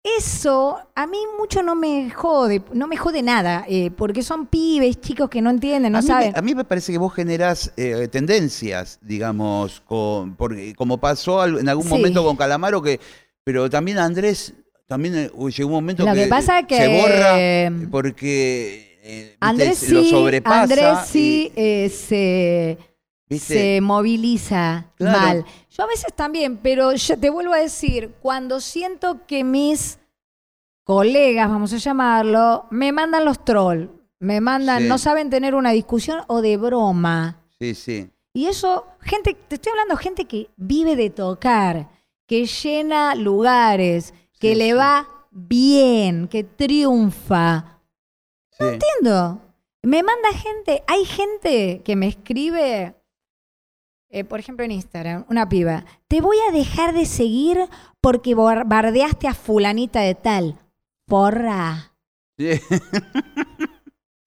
[SPEAKER 3] eso a mí mucho no me jode, no me jode nada, eh, porque son pibes, chicos que no entienden, no
[SPEAKER 2] a,
[SPEAKER 3] saben.
[SPEAKER 2] a mí me parece que vos generás eh, tendencias, digamos, con, porque, como pasó en algún
[SPEAKER 3] Sí.
[SPEAKER 2] momento con Calamaro, que, pero también Andrés, también eh, llegó un momento
[SPEAKER 3] Lo
[SPEAKER 2] que,
[SPEAKER 3] que pasa es que
[SPEAKER 2] se borra porque eh, viste,
[SPEAKER 3] Andrés
[SPEAKER 2] se lo
[SPEAKER 3] sí,
[SPEAKER 2] sobrepasa.
[SPEAKER 3] Andrés sí
[SPEAKER 2] y,
[SPEAKER 3] eh, se, se moviliza
[SPEAKER 2] Claro.
[SPEAKER 3] mal. Yo a veces también, pero yo te vuelvo a decir, cuando siento que mis colegas, vamos a llamarlo, me mandan los trolls, me mandan,
[SPEAKER 2] Sí.
[SPEAKER 3] no saben tener una discusión o de broma.
[SPEAKER 2] Sí, sí.
[SPEAKER 3] Y eso, gente, te estoy hablando gente que vive de tocar, que llena lugares, que
[SPEAKER 2] Sí,
[SPEAKER 3] le
[SPEAKER 2] sí.
[SPEAKER 3] va bien, que triunfa.
[SPEAKER 2] sí.
[SPEAKER 3] entiendo. Me manda gente, hay gente que me escribe, eh, por ejemplo en Instagram, una piba, te voy a dejar de seguir porque bar- bardeaste a fulanita de tal. Porra.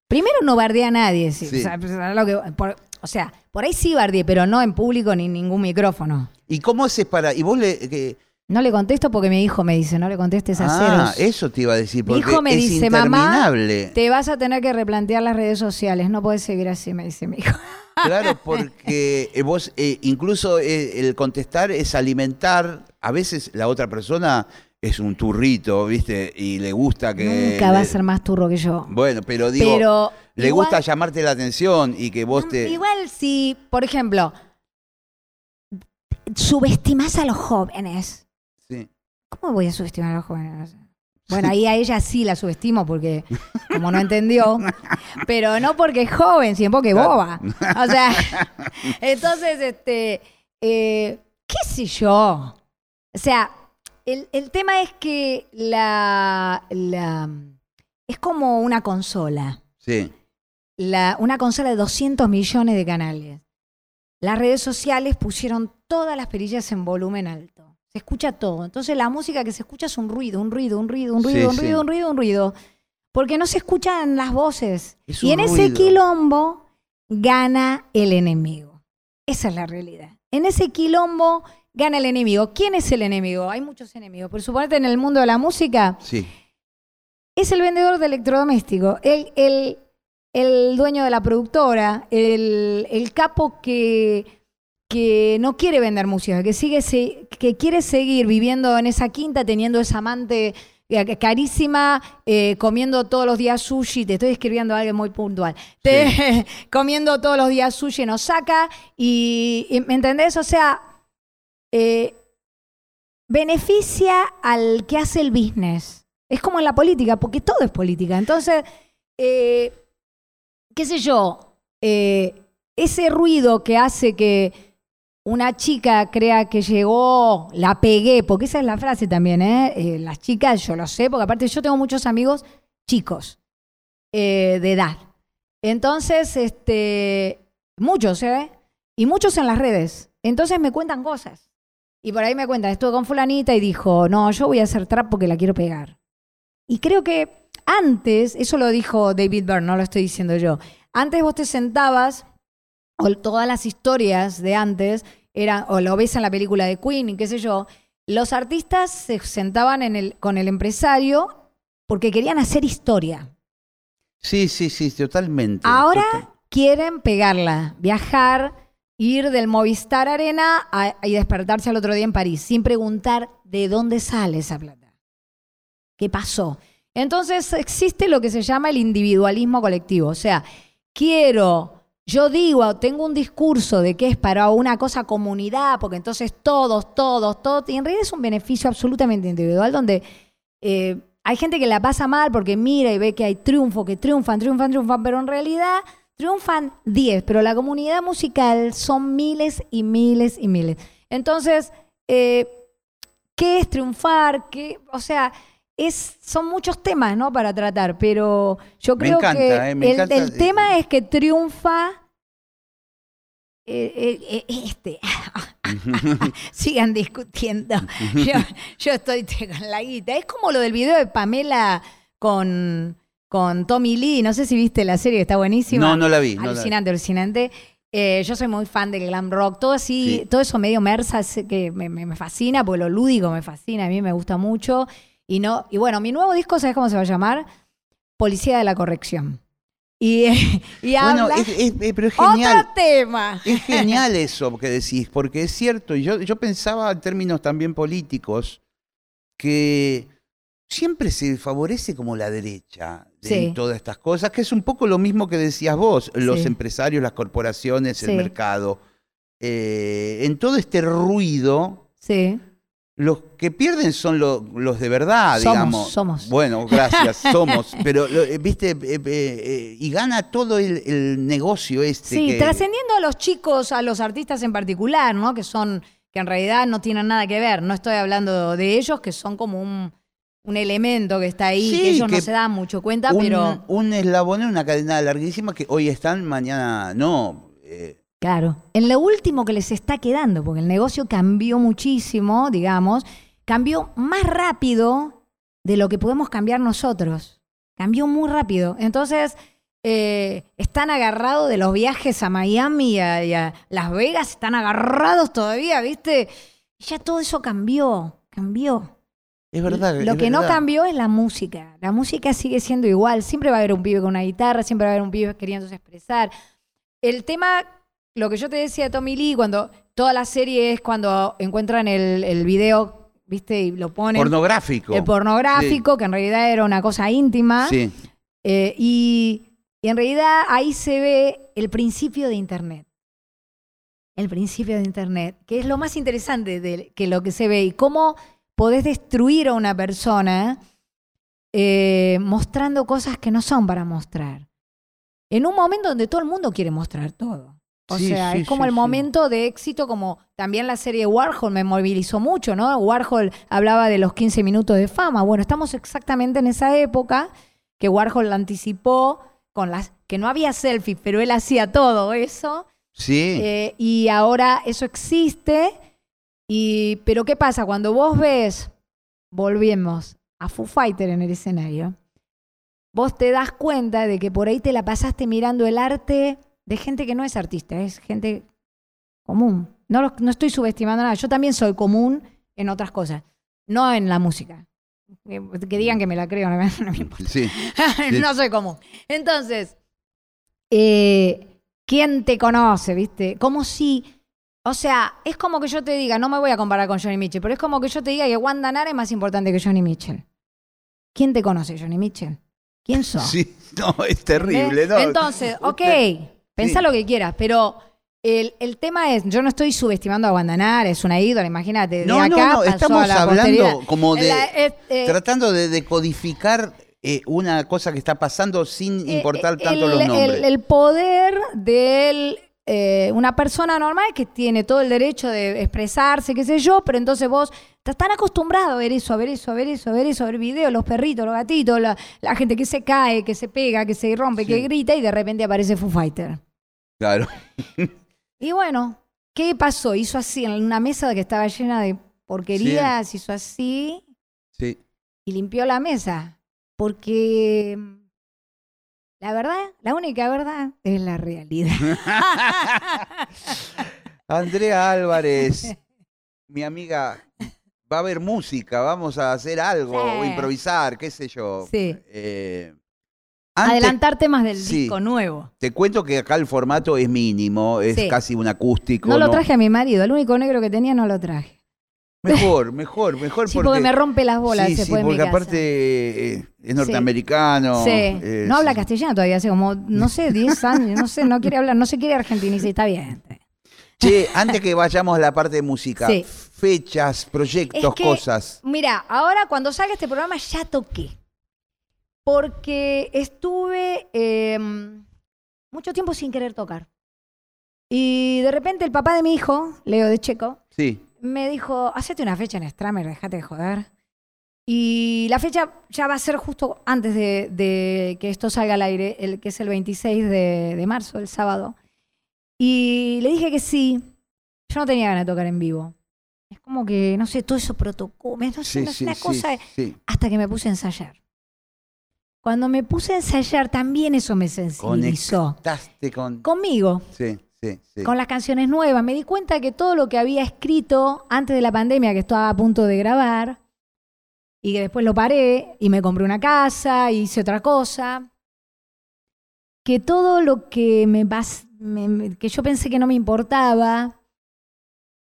[SPEAKER 3] Primero no bardea a nadie. sí.
[SPEAKER 2] Sí.
[SPEAKER 3] O, sea, pues, lo que- por, o sea, por ahí sí bardeé, pero no en público ni en ningún micrófono.
[SPEAKER 2] ¿Y cómo haces para.? Y vos le. que-
[SPEAKER 3] No le contesto porque mi hijo me dice, no le contestes a
[SPEAKER 2] ah,
[SPEAKER 3] ceros.
[SPEAKER 2] eso te iba a decir,
[SPEAKER 3] Mi
[SPEAKER 2] porque
[SPEAKER 3] hijo me
[SPEAKER 2] es
[SPEAKER 3] dice, mamá. Te vas a tener que replantear las redes sociales, no puedes seguir así, me dice mi hijo.
[SPEAKER 2] Claro, porque eh, vos, eh, incluso eh, el contestar es alimentar. A veces la otra persona es un turrito, ¿viste? Y le gusta que.
[SPEAKER 3] Nunca va a ser más turro que yo.
[SPEAKER 2] Bueno, pero digo,
[SPEAKER 3] Pero
[SPEAKER 2] le
[SPEAKER 3] igual-
[SPEAKER 2] gusta llamarte la atención y que vos te.
[SPEAKER 3] Igual si, por ejemplo, subestimas a los jóvenes.
[SPEAKER 2] Sí.
[SPEAKER 3] ¿Cómo voy a subestimar a los jóvenes? Bueno, ahí a ella sí la subestimo porque como no entendió, pero no porque es joven, sino porque es boba. O sea, entonces, este, eh, qué sé yo. O sea, el, el tema es que la, la es como una consola
[SPEAKER 2] Sí.
[SPEAKER 3] la- una consola de 200 millones de canales. Las redes sociales pusieron todas las perillas en volumen alto. Se escucha todo. Entonces la música que se escucha es un ruido, un ruido, un ruido, un ruido,
[SPEAKER 2] Sí,
[SPEAKER 3] un
[SPEAKER 2] sí.
[SPEAKER 3] ruido, un ruido, un ruido. Porque no se escuchan las voces.
[SPEAKER 2] Es
[SPEAKER 3] y en ese quilombo gana el enemigo. Esa es la realidad. En ese quilombo gana el enemigo. ¿Quién es el enemigo? Hay muchos enemigos. Pero suponete en el mundo de la música,
[SPEAKER 2] Sí.
[SPEAKER 3] es el vendedor de electrodoméstico, el, el, el dueño de la productora, el, el capo que, que no quiere vender música, que, sigue que quiere seguir viviendo en esa quinta, teniendo esa amante eh, carísima, eh, comiendo todos los días sushi, te estoy escribiendo algo muy puntual, te, comiendo todos los días sushi en Osaka, y, ¿me entendés? O sea, eh, beneficia al que hace el business. Es como en la política, porque todo es política. Entonces, qué sé yo, ese ruido que hace que una chica crea que llegó, la pegué, porque esa es la frase también, ¿eh? eh las chicas, yo lo sé, porque aparte yo tengo muchos amigos chicos eh, de edad. Entonces, este, muchos, ¿eh? Y muchos en las redes. Entonces me cuentan cosas. Y por ahí me cuentan, estuve con fulanita y dijo, no, yo voy a hacer trap porque la quiero pegar. Y creo que antes, eso lo dijo David Byrne, no lo estoy diciendo yo, antes vos te sentabas o todas las historias de antes, eran, o lo ves en la película de Queen y qué sé yo, los artistas se sentaban en el, con el empresario porque querían hacer historia.
[SPEAKER 2] Sí, sí, sí, totalmente.
[SPEAKER 3] Ahora quieren pegarla, viajar, ir del Movistar Arena y despertarse al otro día en París, sin preguntar de dónde sale esa plata. ¿Qué pasó? Entonces existe lo que se llama el individualismo colectivo. O sea, quiero yo digo, tengo un discurso de que es para una cosa comunidad, porque entonces todos, todos, todos, y en realidad es un beneficio absolutamente individual donde eh, hay gente que la pasa mal porque mira y ve que hay triunfo, que triunfan, triunfan, triunfan, pero en realidad triunfan 10, pero la comunidad musical son miles y miles y miles. Entonces, eh, ¿qué es triunfar? ¿Qué, o sea, es, son muchos temas ¿no? para tratar, pero yo creo que eh, el, tema es que triunfa eh, eh, este. Sigan discutiendo. Yo, estoy con la guita. Es como lo del video de Pamela con, con Tommy Lee. No sé si viste la serie, está buenísima.
[SPEAKER 2] No, no la vi.
[SPEAKER 3] Alucinante, alucinante. yo soy muy fan del glam rock, todo así, todo eso medio mersa que me, me, fascina, porque lo lúdico me fascina, a mí me gusta mucho. Y, no, y bueno, mi nuevo disco, ¿sabes cómo se va a llamar? Policía de la Corrección. Y, y
[SPEAKER 2] bueno, es, pero es genial.
[SPEAKER 3] Otro tema.
[SPEAKER 2] Es genial eso que decís, porque es cierto, yo, yo pensaba en términos también políticos, que siempre se favorece como la derecha en todas estas cosas, que es un poco lo mismo que decías vos, los empresarios, las corporaciones, el mercado. Eh, en todo este ruido,
[SPEAKER 3] sí
[SPEAKER 2] los que pierden son los de verdad, digamos.
[SPEAKER 3] Somos.
[SPEAKER 2] Bueno, gracias, somos. Pero, eh, viste, eh, eh, y gana todo el, negocio este.
[SPEAKER 3] Sí, trascendiendo a los chicos, a los artistas en particular, ¿no? Que son, que en realidad no tienen nada que ver. No estoy hablando de ellos, que son como un, elemento que está ahí, que ellos no se dan mucho cuenta, pero.
[SPEAKER 2] Un eslabón en una cadena larguísima que hoy están, mañana no.
[SPEAKER 3] Claro. En lo último que les está quedando, porque el negocio cambió muchísimo, digamos, cambió más rápido de lo que podemos cambiar nosotros. Cambió muy rápido. Entonces, eh, están agarrados de los viajes a Miami y a, Las Vegas, están agarrados todavía, ¿viste? Y ya todo eso cambió, cambió.
[SPEAKER 2] Es verdad.
[SPEAKER 3] Lo
[SPEAKER 2] que
[SPEAKER 3] no cambió es la música. La música sigue siendo igual. Siempre va a haber un pibe con una guitarra, siempre va a haber un pibe queriéndose expresar. El tema lo que yo te decía de Tommy Lee, cuando toda la serie es cuando encuentran el, el video, ¿viste? Y lo ponen.
[SPEAKER 2] Pornográfico.
[SPEAKER 3] El pornográfico, que en realidad era una cosa íntima.
[SPEAKER 2] Sí.
[SPEAKER 3] Eh, y, en realidad ahí se ve el principio de Internet. El principio de Internet, que es lo más interesante de que lo que se ve y cómo podés destruir a una persona eh, mostrando cosas que no son para mostrar. En un momento donde todo el mundo quiere mostrar todo. O sea, es como el momento de éxito, como también la serie Warhol me movilizó mucho, ¿no? Warhol hablaba de los 15 minutos de fama. Bueno, estamos exactamente en esa época que Warhol la anticipó con las que no había selfies, pero él hacía todo eso.
[SPEAKER 2] Sí.
[SPEAKER 3] Eh, y ahora eso existe. Y, pero ¿qué pasa? Cuando vos ves, volvemos a Foo Fighter en el escenario, vos te das cuenta de que por ahí te la pasaste mirando el arte de gente que no es artista, es gente común. No, no estoy subestimando nada. Yo también soy común en otras cosas, no en la música. Que digan que me la creo, no me, importa.
[SPEAKER 2] Sí,
[SPEAKER 3] no soy común. Entonces, eh, ¿quién te conoce, viste? Como si, o sea, es como que yo te diga, no me voy a comparar con Johnny Mitchell, pero es como que yo te diga que Wanda Nara es más importante que Johnny Mitchell. ¿quién te conoce, Johnny Mitchell? ¿Quién sos?
[SPEAKER 2] Sí, no, es terrible, ¿no?
[SPEAKER 3] Entonces, ok, pensá lo que quieras, pero el, el, tema es, yo no estoy subestimando a Guandanar, es una ídola, imagínate. De
[SPEAKER 2] no,
[SPEAKER 3] acá
[SPEAKER 2] no, no,
[SPEAKER 3] pasó
[SPEAKER 2] estamos
[SPEAKER 3] a la
[SPEAKER 2] hablando como de.
[SPEAKER 3] La- eh, eh,
[SPEAKER 2] tratando de decodificar eh, una cosa que está pasando sin importar
[SPEAKER 3] eh,
[SPEAKER 2] tanto
[SPEAKER 3] el,
[SPEAKER 2] los nombres.
[SPEAKER 3] El, el poder de una persona normal que tiene todo el derecho de expresarse, qué sé yo, pero entonces vos estás tan acostumbrado a ver eso, a ver eso, a ver eso, a ver eso, a ver videos, los perritos, los gatitos, la, la gente que se cae, que se pega, que se rompe,
[SPEAKER 2] Sí.
[SPEAKER 3] que grita y de repente aparece Foo Fighter.
[SPEAKER 2] Claro.
[SPEAKER 3] Y bueno, ¿qué pasó? Hizo así en una mesa que estaba llena de porquerías, hizo así
[SPEAKER 2] Sí.
[SPEAKER 3] y limpió la mesa. Porque mm, la verdad, la única verdad es la realidad.
[SPEAKER 2] Andrea Álvarez, mi amiga, va a haber música, vamos a hacer algo,
[SPEAKER 3] Sí.
[SPEAKER 2] o improvisar, qué sé yo.
[SPEAKER 3] Sí.
[SPEAKER 2] Eh, antes-
[SPEAKER 3] Adelantar temas del
[SPEAKER 2] Sí.
[SPEAKER 3] disco nuevo.
[SPEAKER 2] Te cuento que acá el formato es mínimo, es
[SPEAKER 3] Sí.
[SPEAKER 2] casi un acústico.
[SPEAKER 3] No lo traje a mi marido, el único negro que tenía no lo traje.
[SPEAKER 2] Mejor, mejor, mejor.
[SPEAKER 3] Sí, porque me rompe las bolas
[SPEAKER 2] sí,
[SPEAKER 3] se
[SPEAKER 2] sí,
[SPEAKER 3] fue en mi
[SPEAKER 2] porque
[SPEAKER 3] casa.
[SPEAKER 2] aparte eh, es norteamericano.
[SPEAKER 3] Sí,
[SPEAKER 2] eh,
[SPEAKER 3] no habla castellano todavía, hace como, no sé, 10 años, no sé, no quiere hablar, no se quiere argentinizar, está bien.
[SPEAKER 2] Che, antes que vayamos a la parte de música, fechas, proyectos,
[SPEAKER 3] Es que-
[SPEAKER 2] cosas.
[SPEAKER 3] Mira, ahora cuando salga este programa ya toqué. Porque estuve eh, mucho tiempo sin querer tocar. Y de repente el papá de mi hijo, Leo de Checo,
[SPEAKER 2] Sí,
[SPEAKER 3] me dijo, hacete una fecha en Stramer, déjate de joder. Y la fecha ya va a ser justo antes de, de que esto salga al aire, el que es el 26 de, de marzo, el sábado. Y le dije que sí. Yo no tenía ganas de tocar en vivo. Es como que, no sé, todo eso protocolo, no sé,
[SPEAKER 2] sí,
[SPEAKER 3] no
[SPEAKER 2] sí,
[SPEAKER 3] una
[SPEAKER 2] sí,
[SPEAKER 3] cosa, hasta que me puse a ensayar. Cuando me puse a ensayar, también eso me sensibilizó.
[SPEAKER 2] Conectaste con...
[SPEAKER 3] Conmigo,
[SPEAKER 2] Sí, sí, sí.
[SPEAKER 3] con las canciones nuevas. Me di cuenta que todo lo que había escrito antes de la pandemia, que estaba a punto de grabar, y que después lo paré y me compré una casa, y hice otra cosa, que todo lo que me, me- que yo pensé que no me importaba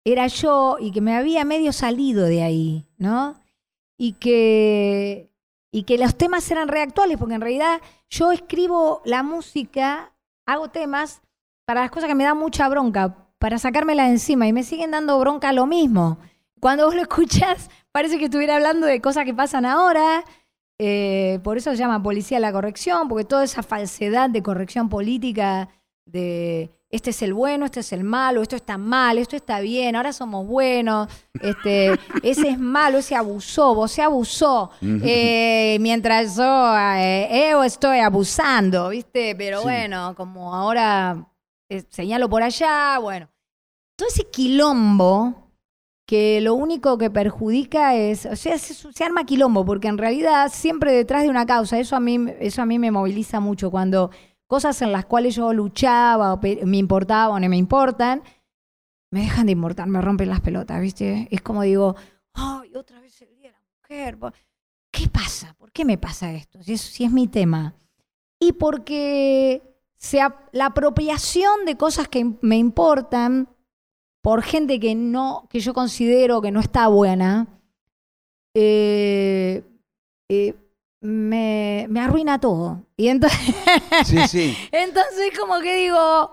[SPEAKER 3] era yo y que me había medio salido de ahí, ¿no? Y que y que los temas eran reactuales, porque en realidad yo escribo la música, hago temas para las cosas que me dan mucha bronca, para sacármela encima, y me siguen dando bronca lo mismo. Cuando vos lo escuchás, parece que estuviera hablando de cosas que pasan ahora. eh, por eso se llama policía la corrección, porque toda esa falsedad de corrección política, de este es el bueno, este es el malo, esto está mal, esto está bien, ahora somos buenos, este, ese es malo, ese abusó, vos se abusó, eh, mientras yo eh, yo estoy abusando, ¿viste? Pero
[SPEAKER 2] Sí.
[SPEAKER 3] bueno, como ahora eh, señalo por allá, bueno. Todo ese quilombo que lo único que perjudica es, o sea, se, se arma quilombo, porque en realidad siempre detrás de una causa, eso a mí, eso a mí me moviliza mucho, cuando cosas en las cuales yo luchaba, o me importaba o no me importan, me dejan de importar, me rompen las pelotas, ¿viste? Es como digo, ay, otra vez el día de la mujer. ¿Qué pasa? ¿Por qué me pasa esto? Si es, mi tema. Y porque se la apropiación de cosas que me importan por gente que no, que yo considero que no está buena, eh, eh, me, me arruina todo. Y entonces,
[SPEAKER 2] Sí, sí.
[SPEAKER 3] entonces como que digo,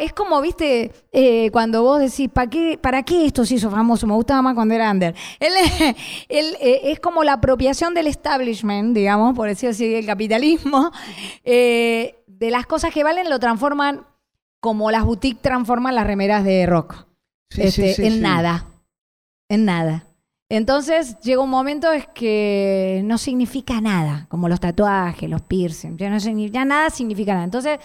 [SPEAKER 3] es como, viste, eh, cuando vos decís, ¿para qué, ¿para qué esto se hizo famoso? Me gustaba más cuando era under. El- el, eh, es como la apropiación del establishment, digamos, por decir así, del capitalismo, eh, de las cosas que valen lo transforman como las boutiques transforman las remeras de rock.
[SPEAKER 2] Sí,
[SPEAKER 3] Este,
[SPEAKER 2] sí, sí,
[SPEAKER 3] en nada. En nada. Entonces llega un momento es que no significa nada, como los tatuajes, los piercings, ya, no ya nada significa nada. Entonces,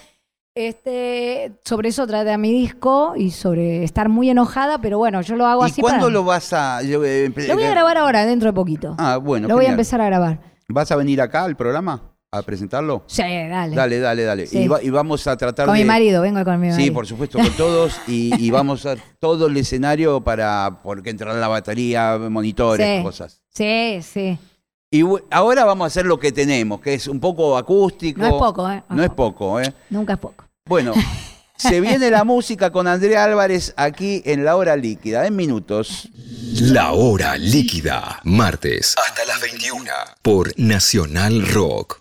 [SPEAKER 3] este, sobre eso trata mi disco y sobre estar muy enojada, pero bueno, yo lo hago
[SPEAKER 2] ¿Y
[SPEAKER 3] así
[SPEAKER 2] cuándo
[SPEAKER 3] para-
[SPEAKER 2] lo vas a...? yo, eh,
[SPEAKER 3] Lo voy a grabar ahora, dentro de poquito.
[SPEAKER 2] Ah, bueno.
[SPEAKER 3] lo voy a empezar a grabar.
[SPEAKER 2] ¿Vas a venir acá al programa a presentarlo?
[SPEAKER 3] Sí, dale.
[SPEAKER 2] Dale, dale, dale.
[SPEAKER 3] Sí.
[SPEAKER 2] Y, va- y vamos a tratar
[SPEAKER 3] Con
[SPEAKER 2] de...
[SPEAKER 3] mi marido, vengo con mi marido.
[SPEAKER 2] Sí, por supuesto, con todos. Y, y vamos a todo el escenario para... Porque entrará la batería, monitores,
[SPEAKER 3] Sí.
[SPEAKER 2] cosas.
[SPEAKER 3] Sí, sí.
[SPEAKER 2] Y ahora vamos a hacer lo que tenemos, que es un poco acústico.
[SPEAKER 3] No es poco, ¿eh?
[SPEAKER 2] No es poco, ¿eh?
[SPEAKER 3] Nunca es poco.
[SPEAKER 2] Bueno, se viene la música con Andrea Álvarez aquí en La Hora Líquida, en minutos.
[SPEAKER 1] La hora líquida. Martes hasta las 21 por Nacional Rock.